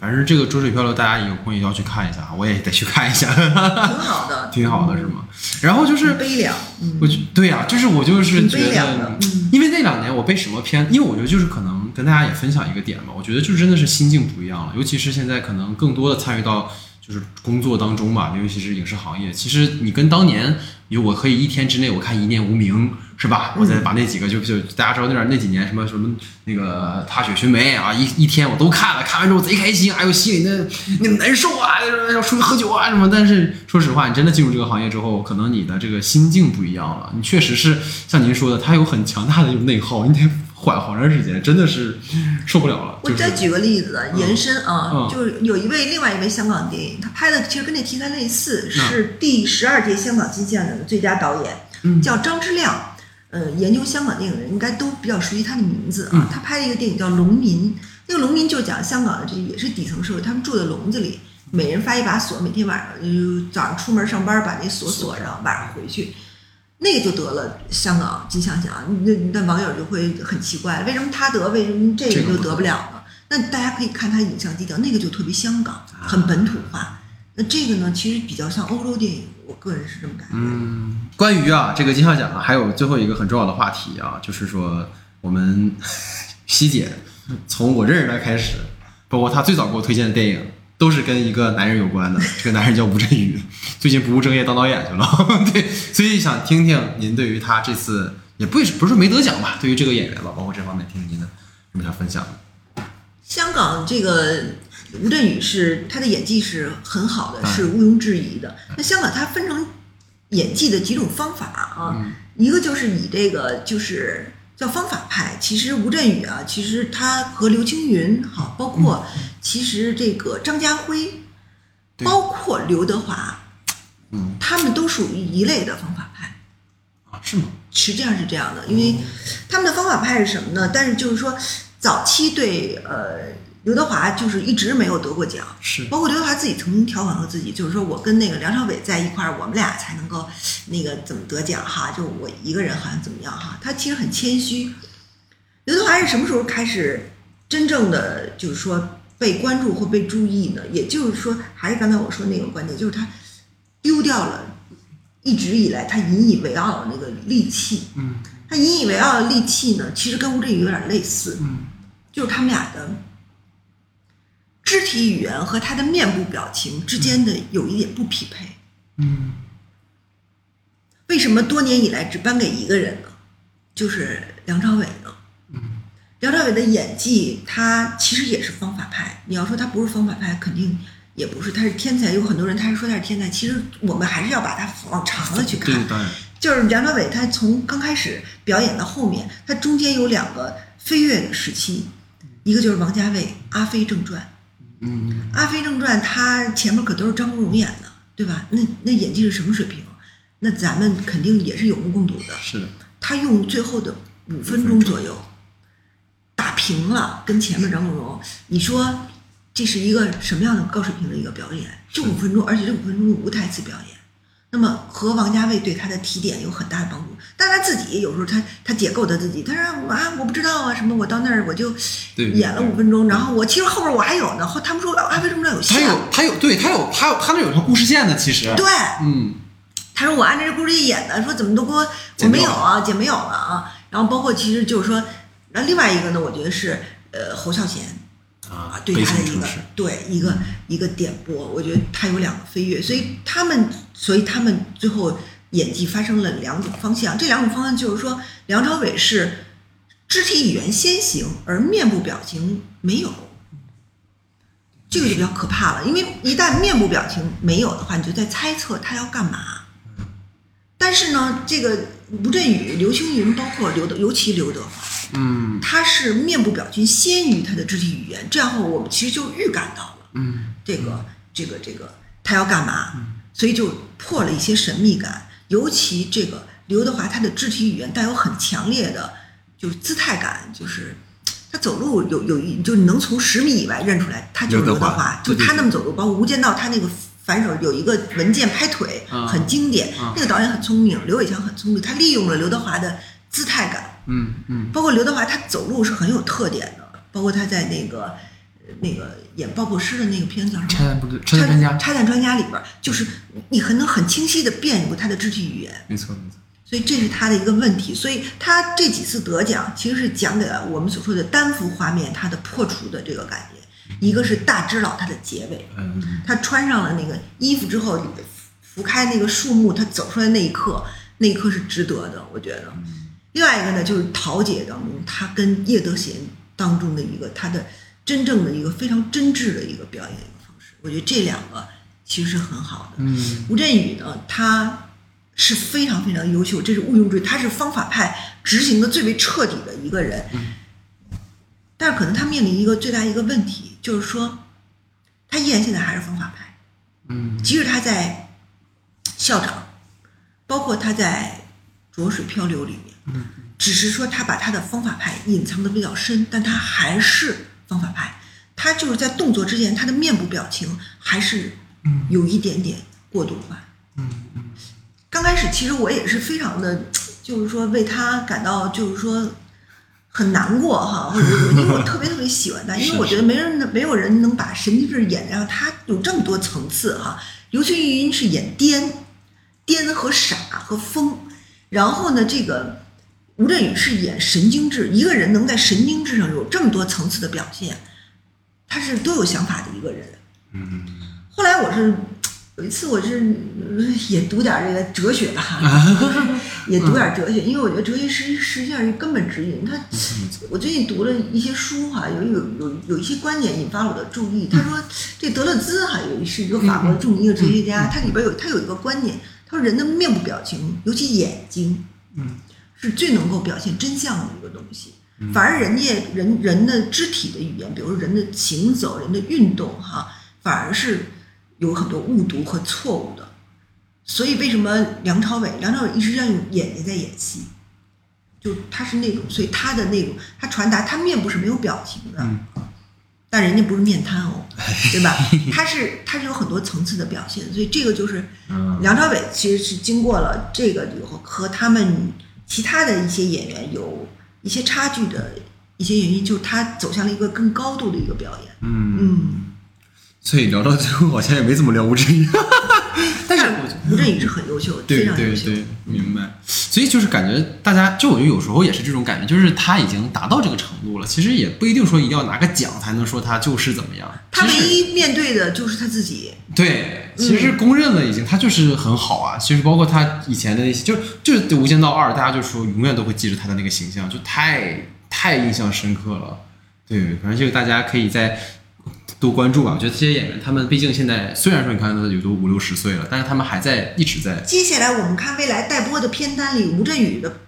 反正这个《浊水漂流》大家有空也要去看一下，我也得去看一下，挺好的，挺好的是吗？然后就是悲凉，嗯，我就对呀、就是我就是觉得悲凉的，，嗯，因为那两年我被什么片，因为我觉得就是可能跟大家也分享一个点吧，我觉得就真的是心境不一样了，尤其是现在可能更多的参与到就是工作当中吧，尤其是影视行业，其实你跟当年有我可以一天之内我看《一念无名》是吧？我再把那几个就就大家知道那点那几年什么什么那个踏雪寻梅啊，一一天我都看了，看完之后贼开心，哎呦心里那那难受啊，要出去喝酒啊什么。但是说实话，你真的进入这个行业之后，可能你的这个心境不一样了，你确实是像您说的，它有很强大的一种内耗，你得缓好长时间，真的是受不了了。就是我再举个例子，延伸啊，嗯就是有一位另外一位香港电影，他拍的其实跟那题材类似，嗯是第十二届香港金像奖的最佳导演，嗯叫张之亮。呃，研究香港电影的人应该都比较熟悉他的名字嗯啊。他拍了一个电影叫《农民》，那个农民就讲香港的这也是底层社会，他们住在笼子里，每人发一把锁，每天晚上就早上出门上班把那锁锁上，晚上回去。那个就得了香港金像奖，那那网友就会很奇怪，为什么他得，为什么这个就得不了呢？那大家可以看他影像基调，那个就特别香港，很本土化。那这个呢，其实比较像欧洲电影，我个人是这么感觉。嗯，关于啊这个金像奖啊，还有最后一个很重要的话题啊，就是说我们 希姐从我认识她开始，包括她最早给我推荐的电影，都是跟一个男人有关的。这个男人叫吴镇宇，最近不务正业当导演去了。对，所以想听听您对于他这次也不是不是说没得奖吧，对于这个演员吧，包括这方面听听您的有没有想分享的？香港这个吴镇宇是他的演技是很好的，嗯是毋庸置疑的。那香港它分成演技的几种方法啊，嗯一个就是以这个就是叫方法派。其实吴镇宇啊，其实他和刘青云哈，包括其实这个张家辉，对包括刘德华，嗯他们都属于一类的方法派。啊，是吗？实际上是这样的，因为他们的方法派是什么呢？但是就是说，早期对呃刘德华就是一直没有得过奖，是包括刘德华自己曾经调侃过自己，就是说我跟那个梁朝伟在一块儿，我们俩才能够那个怎么得奖哈，就我一个人好像怎么样哈，他其实很谦虚。刘德华是什么时候开始真正的就是说被关注或被注意呢？也就是说，还是刚才我说那个观点，就是他丢掉了一直以来他引以为傲的那个利器。嗯他引以为傲的利器呢，其实跟吴镇宇有点类似，嗯就是他们俩的肢体语言和他的面部表情之间的有一点不匹配。嗯为什么多年以来只颁给一个人呢？就是梁朝伟呢？嗯梁朝伟的演技，他其实也是方法派。你要说他不是方法派，肯定也不是，他是天才。有很多人他是说他是天才，其实我们还是要把他往长了去看。就是梁朝伟，他从刚开始表演到后面，他中间有两个飞跃的时期，一个就是王家卫《阿飞正传》，嗯《阿飞正传》他前面可都是张国荣演的，对吧？那那演技是什么水平？那咱们肯定也是有目共睹的。是的，他用最后的五分钟左右打平了跟前面张国荣，你说这是一个什么样的高水平的一个表演？就五分钟，而且这五分钟是无台词表演。那么和王家卫对他的提点有很大的帮助，但他自己有时候他他解构他自己，他说啊我不知道啊什么，我到那儿我就演了五分钟，然后我其实后边我还有呢，后他们说《啊为什么要》有他下，有他有对他有他有他那有条故事线的，其实，对，嗯他说我按照这故事一演的，说怎么都给我我没有啊，姐没有了啊。然后包括其实就是说，那另外一个呢，我觉得是呃侯孝贤啊啊，对他的一个对一个一个点拨，我觉得他有两个飞跃，所以他们所以他们最后演技发生了两种方向，这两种方向就是说梁朝伟是肢体语言先行，而面部表情没有。这个就比较可怕了，因为一旦面部表情没有的话，你就在猜测他要干嘛。但是呢，这个吴镇宇、刘青云，包括刘德，尤其刘德华，嗯他是面部表情先于他的肢体语言，这样的话我们其实就预感到了嗯这个这个这个他要干嘛，所以就破了一些神秘感。尤其这个刘德华，他的肢体语言带有很强烈的就是姿态感，就是他走路有有一就你能从十米以外认出来，他就是刘德华华，就他那么走路，包括《无间道》，他那个反手有一个文件拍腿，啊很经典。啊那个导演很聪明，刘伟强很聪明，他利用了刘德华的姿态感，嗯嗯包括刘德华他走路是很有特点的，包括他在那个呃那个演爆破师的那个片子叫什么？拆弹部队拆弹专家，拆弹专家里边，就是你很能很清晰的辨认他的肢体语言，没错没错，所以这是他的一个问题。所以他这几次得奖，其实是讲给了我们所说的单幅画面它的破除的这个感觉。一个是大只佬他的结尾，嗯他穿上了那个衣服之后，拂开那个树木，他走出来那一刻，那一刻是值得的，我觉得。另外一个呢，就是桃姐当中，她跟叶德娴当中的一个她的真正的一个非常真挚的一个表演一个方式，我觉得这两个其实是很好的。嗯吴镇宇呢，他是非常非常优秀，这是毋庸置疑，他是方法派执行的最为彻底的一个人。但是可能他面临一个最大一个问题，就是说，他依然现在还是方法派，嗯即使他在校长，包括他在《浊水漂流》里面，嗯只是说他把他的方法派隐藏的比较深，但他还是方法派。他就是在动作之前，他的面部表情还是嗯有一点点过度化。嗯嗯刚开始其实我也是非常的，就是说为他感到就是说很难过哈，或者是因为我特别特别喜欢他，因为我觉得没人没有人能把神经质演让他有这么多层次哈。刘青云是演癫、癫和傻和疯，然后呢，这个吴镇宇是演神经质，一个人能在神经质上有这么多层次的表现，他是多有想法的一个人。嗯后来我是有一次，我是呃也读点这个哲学吧，也读点哲学，因为我觉得哲学实实际上是根本指引。他，我最近读了一些书哈，有有有有一些观点引发了我的注意。他说，这德勒兹哈有是一个法国著名的哲学家，他里边有他有一个观点，他说人的面部表情，尤其眼睛，嗯是最能够表现真相的一个东西。反而人家人人的肢体的语言，比如说人的行走、人的运动，哈，反而是有很多误读和错误的。所以为什么梁朝伟？梁朝伟一直在用眼睛在演戏，就他是那种，所以他的那种，他传达他面部是没有表情的，嗯但人家不是面瘫哦，对吧？他是他是有很多层次的表现，所以这个就是嗯梁朝伟其实是经过了这个以后，和他们其他的一些演员有一些差距的一些原因，就是他走向了一个更高度的一个表演。嗯，嗯，所以聊到最后好像也没怎么聊吴镇宇。但是吴镇宇是很优秀，非对。对对，明白。所以就是感觉大家，就我觉得有时候也是这种感觉，就是他已经达到这个程度了，其实也不一定说一定要拿个奖才能说他就是怎么样。他唯一面对的就是他自己。对，其实是公认了已经，他就是很好啊。其实包括他以前的那些，就就是《无间道二》，大家就说永远都会记着他的那个形象，就太太印象深刻了。对，反正就是大家可以再多关注吧。我觉得这些演员，他们毕竟现在虽然说你看他有都五六十岁了，但是他们还在一直在。接下来我们看未来待播的片单里，吴镇宇的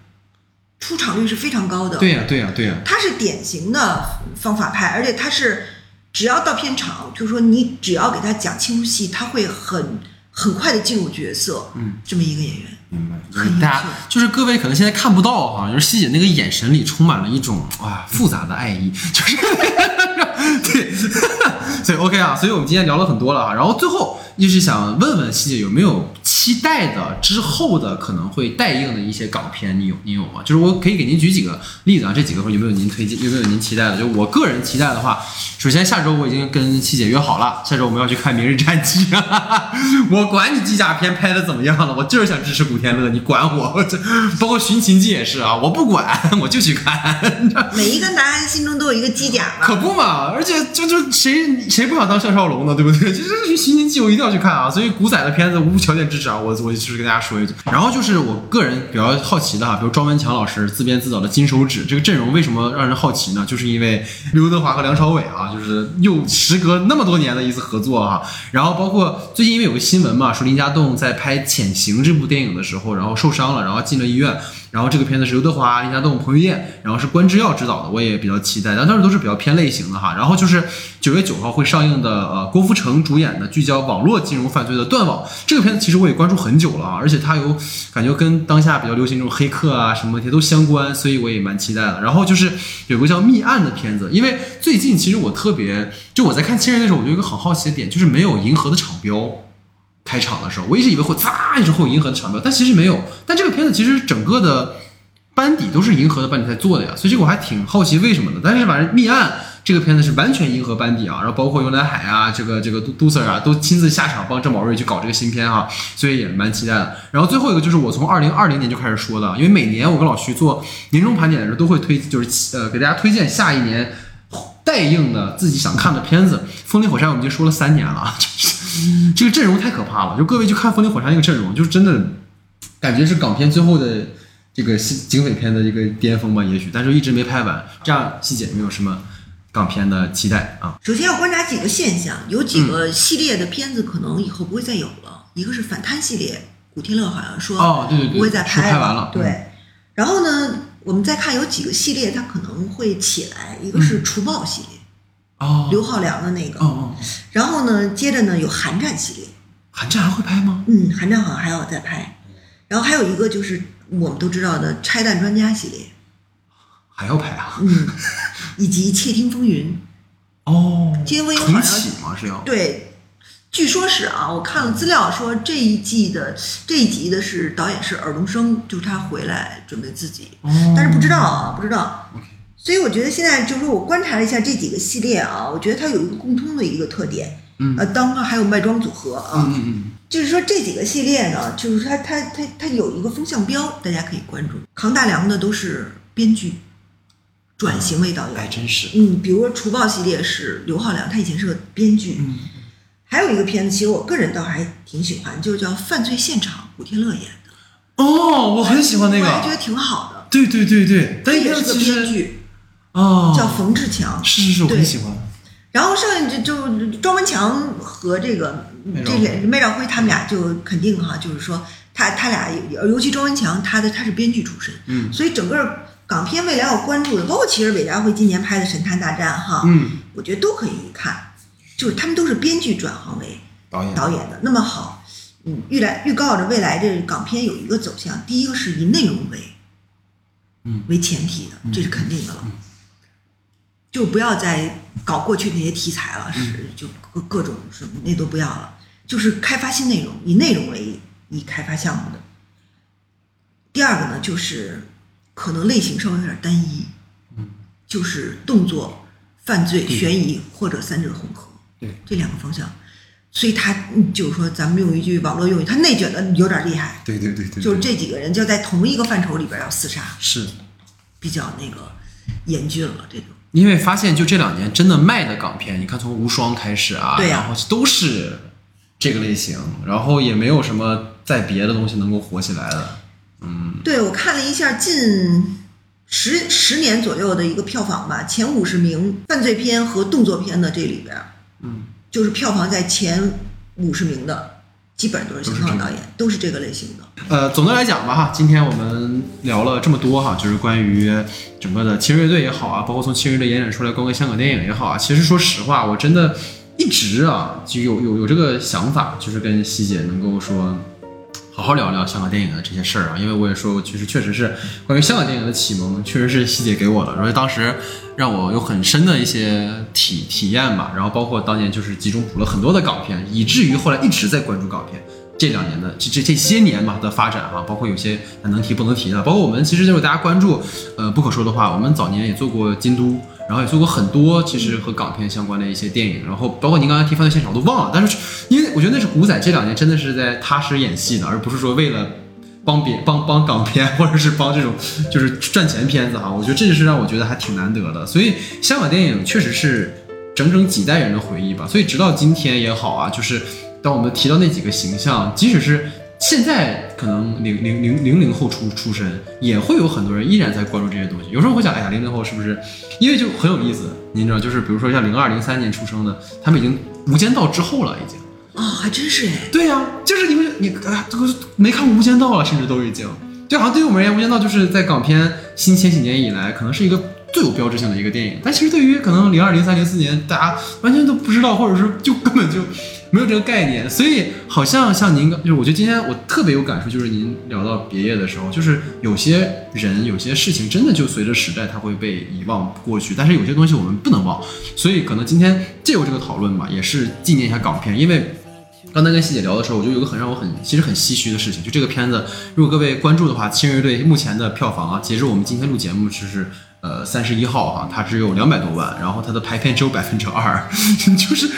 出场率是非常高的。对呀、对呀、对呀、他是典型的方法派，而且他是只要到片场，就是说你只要给他讲清楚戏，他会很很快的进入角色。嗯，这么一个演员，明白，就很大就是各位可能现在看不到哈，就是西姐那个眼神里充满了一种啊复杂的爱意，就是对，所以 OK 啊，所以我们今天聊了很多了哈，然后最后就是想问问希姐有没有期待的之后的可能会待映的一些港片，你有你有吗？就是我可以给您举几个例子啊，这几个有没有您推荐，有没有您期待的？就我个人期待的话，首先下周我已经跟希姐约好了，下周我们要去看《明日战记》，我管你机甲片拍的怎么样了，我就是想支持古天乐，你管我？我 这包括《寻秦记》也是啊，我不管，我就去看。每一个男人心中都有一个机甲嘛。可不嘛，而且就就谁谁不想当项少龙呢，对不对？这这《寻秦记》我一定要去看啊！所以古仔的片子无条件支持啊！我我就是跟大家说一句。然后就是我个人比较好奇的哈，比如庄文强老师自编自导的《金手指》这个阵容为什么让人好奇呢？就是因为刘德华和梁朝伟啊，就是又时隔那么多年的一次合作哈、然后包括最近因为有个新闻嘛，说林家栋在拍《潜行》这部电影的时候，然后受伤了，然后进了医院。然后这个片子是刘德华、林家栋、彭于晏，然后是关之耀执导的，我也比较期待。但当时都是比较偏类型的哈。然后就是九月九号会上映的呃郭富城主演的聚焦网络金融犯罪的《断网》这个片子，其实我也关注很久了啊，而且它有感觉跟当下比较流行这种黑客啊什么问题都相关，所以我也蛮期待的。然后就是有个叫《密案》的片子，因为最近其实我特别就我在看《亲人》的时候，我就有一个很好奇的点，就是没有银河的场标。开场的时候，我一直以为会嚓一声会有银河的场标，但其实没有。但这个片子其实整个的班底都是银河的班底在做的呀，所以这个我还挺好奇为什么的。但是反正《密案》这个片子是完全银河班底啊，然后包括尤南海啊，这个这个杜杜 Sir 啊，都亲自下场帮郑宝瑞去搞这个新片啊，所以也蛮期待的。然后最后一个就是我从二零二零年就开始说的，因为每年我跟老徐做年终盘点的时候都会推，就是呃给大家推荐下一年待映的自己想看的片子。《风林火山》我们已经说了三年了啊，这个阵容太可怕了。就各位去看《风林火山》那个阵容，就是真的感觉是港片最后的这个警匪片的一个巅峰吧，也许，但是一直没拍完。这样，希姐有没有什么港片的期待啊？首先要观察几个现象，有几个系列的片子可能以后不会再有了。一个是反贪系列，古天乐好像说哦，对对对，不会再说拍完了，嗯对，然后呢，我们再看有几个系列它可能会起来，一个是除暴系列，哦，刘浩良的那个，哦哦，然后呢，接着呢有寒战系列，寒战还会拍吗？嗯，寒战好像还要再拍，然后还有一个就是我们都知道的拆弹专家系列，还要拍啊？嗯，以及窃听风云，哦，窃听风云好重像启吗？是要？对，据说是啊，我看了资料说这一季的这一集的是导演是尔冬升，就是他回来准备自己，哦。但是不知道啊，不知道。OK。所以我觉得现在就是说我观察了一下这几个系列啊，我觉得它有一个共通的一个特点，嗯呃，当然还有麦庄组合啊，嗯嗯嗯，就是说这几个系列呢，就是它它它它有一个风向标，大家可以关注。扛大梁的都是编剧，转型为导演，还真是。嗯，比如说《除暴》系列是刘浩良，他以前是个编剧。嗯，还有一个片子，其实我个人倒还挺喜欢，就是叫《犯罪现场》，古天乐演的，哦，我很喜欢那个。我还觉得挺好的。对对对对，但他也是个其实编剧，哦，叫冯志强。是是是，我对很喜欢。然后剩下就就庄文强和这个这麦兆辉俩麦兆辉他们俩就肯定哈，就是说他他俩尤其庄文强，他的他是编剧出身，嗯所以整个港片未来要关注的，包括其实韦家辉今年拍的《神探大战》哈，嗯，我觉得都可以看，就是他们都是编剧转行为导演导演的。那么好，嗯，预来预告着未来这港片有一个走向，第一个是以内容为，嗯为前提的，这是肯定的了。就不要再搞过去那些题材了，是就各各种什么那都不要了，就是开发新内容，以内容为以开发项目的。第二个呢，就是可能类型稍微有点单一，嗯，就是动作、犯罪、悬疑或者三者混合，对，这两个方向。所以他嗯就是说，咱们用一句网络用语，他内卷的有点厉害。对对对对，就是这几个人就在同一个范畴里边要厮杀，是比较那个严峻了。这种因为发现就这两年真的卖的港片，你看从无双开始啊，然后都是这个类型，然后也没有什么在别的东西能够火起来的。嗯。对我看了一下近十十年左右的一个票房吧，前五十名犯罪片和动作片的这里边，嗯，就是票房在前五十名的，基本上都是香港导演，都是这个类型的。呃，总的来讲吧，哈，今天我们聊了这么多哈，就是关于整个的青乐队也好啊，包括从青乐队延展出来包括香港电影也好啊，其实说实话，我真的一直啊就有有有这个想法，就是跟希姐能够说。好好聊聊香港电影的这些事儿啊，因为我也说，其实确实是关于香港电影的启蒙，确实是希姐给我的，而且当时让我有很深的一些体体验吧，然后包括当年就是集中补了很多的港片，以至于后来一直在关注港片。这两年的这这这些年吧的发展哈、包括有些能提不能提的，包括我们其实就是大家关注，呃，不可说的话，我们早年也做过京都，然后也做过很多其实和港片相关的一些电影，然后包括您刚才提犯罪现场我都忘了，但是因为我觉得那是古仔这两年真的是在踏实演戏的，而不是说为了。帮别帮帮港片，或者是帮这种就是赚钱片子哈，我觉得这就是让我觉得还挺难得的。所以香港电影确实是整整几代人的回忆吧。所以直到今天也好啊，就是当我们提到那几个形象，即使是现在可能零零零零零后出出身，也会有很多人依然在关注这些东西。有时候会想，哎呀，零零后是不是？因为就很有意思，您知道，就是比如说像零二零三年出生的，他们已经《无间道》之后了，已经。哦，还真是哎，对呀、就是你们你啊，这个没看过《无间道》了，甚至都已经。对，好像对于我们而言，《无间道》就是在港片新千禧年以来，可能是一个最有标志性的一个电影。但其实对于可能零二、零三、零四年，大家完全都不知道，或者是就根本就没有这个概念。所以好像像您刚，就是我觉得今天我特别有感触，就是您聊到别业的时候，就是有些人、有些事情真的就随着时代它会被遗忘过去，但是有些东西我们不能忘。所以可能今天借由这个讨论吧，也是纪念一下港片，因为。刚才跟希姐聊的时候，我就有个很让我很其实很唏嘘的事情，就这个片子，如果各位关注的话，《亲乐队》目前的票房啊，截至我们今天录节目就是呃三十一号哈、它只有两百多万，然后它的排片只有百分之二，就是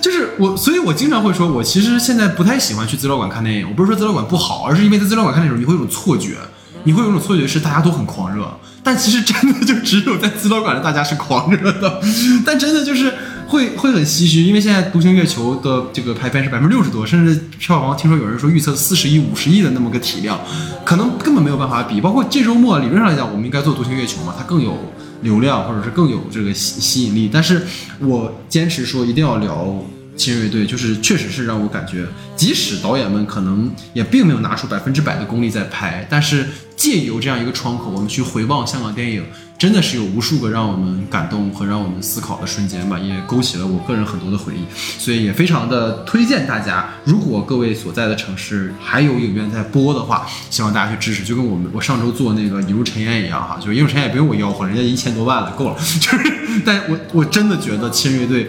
就是我，所以我经常会说，我其实现在不太喜欢去资料馆看电影，我不是说资料馆不好，而是因为在资料馆看电影，你会有种错觉，你会有种错觉是大家都很狂热，但其实真的就只有在资料馆的大家是狂热的，但真的就是会会很唏嘘，因为现在《独行月球》的这个排片是百分之六十多，甚至票房听说有人说预测四十亿、五十亿的那么个体量，可能根本没有办法比。包括这周末理论上来讲，我们应该做《独行月球》嘛，它更有流量，或者是更有这个吸吸引力。但是我坚持说一定要聊新锐队，就是确实是让我感觉，即使导演们可能也并没有拿出百分之百的功力在拍，但是借由这样一个窗口，我们去回望香港电影，真的是有无数个让我们感动和让我们思考的瞬间吧，也勾起了我个人很多的回忆，所以也非常的推荐大家，如果各位所在的城市还有影院在播的话，希望大家去支持，就跟我们我上周做那个一入尘烟一样哈，就是一入尘烟也不用我吆喝，人家一千多万了，够了，就是，但我我真的觉得亲乐队。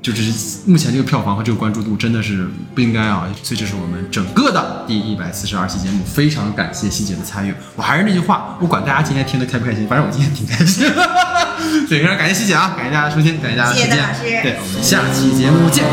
就是目前这个票房和这个关注度真的是不应该啊，所以这是我们整个的第一百四十二期节目，非常感谢希姐的参与。我还是那句话，不管大家今天听得开不开心，反正我今天挺开心。所以非常感谢希姐啊，感谢大家收听，感谢大家的时间谢谢大老师，对，我们下期节目见。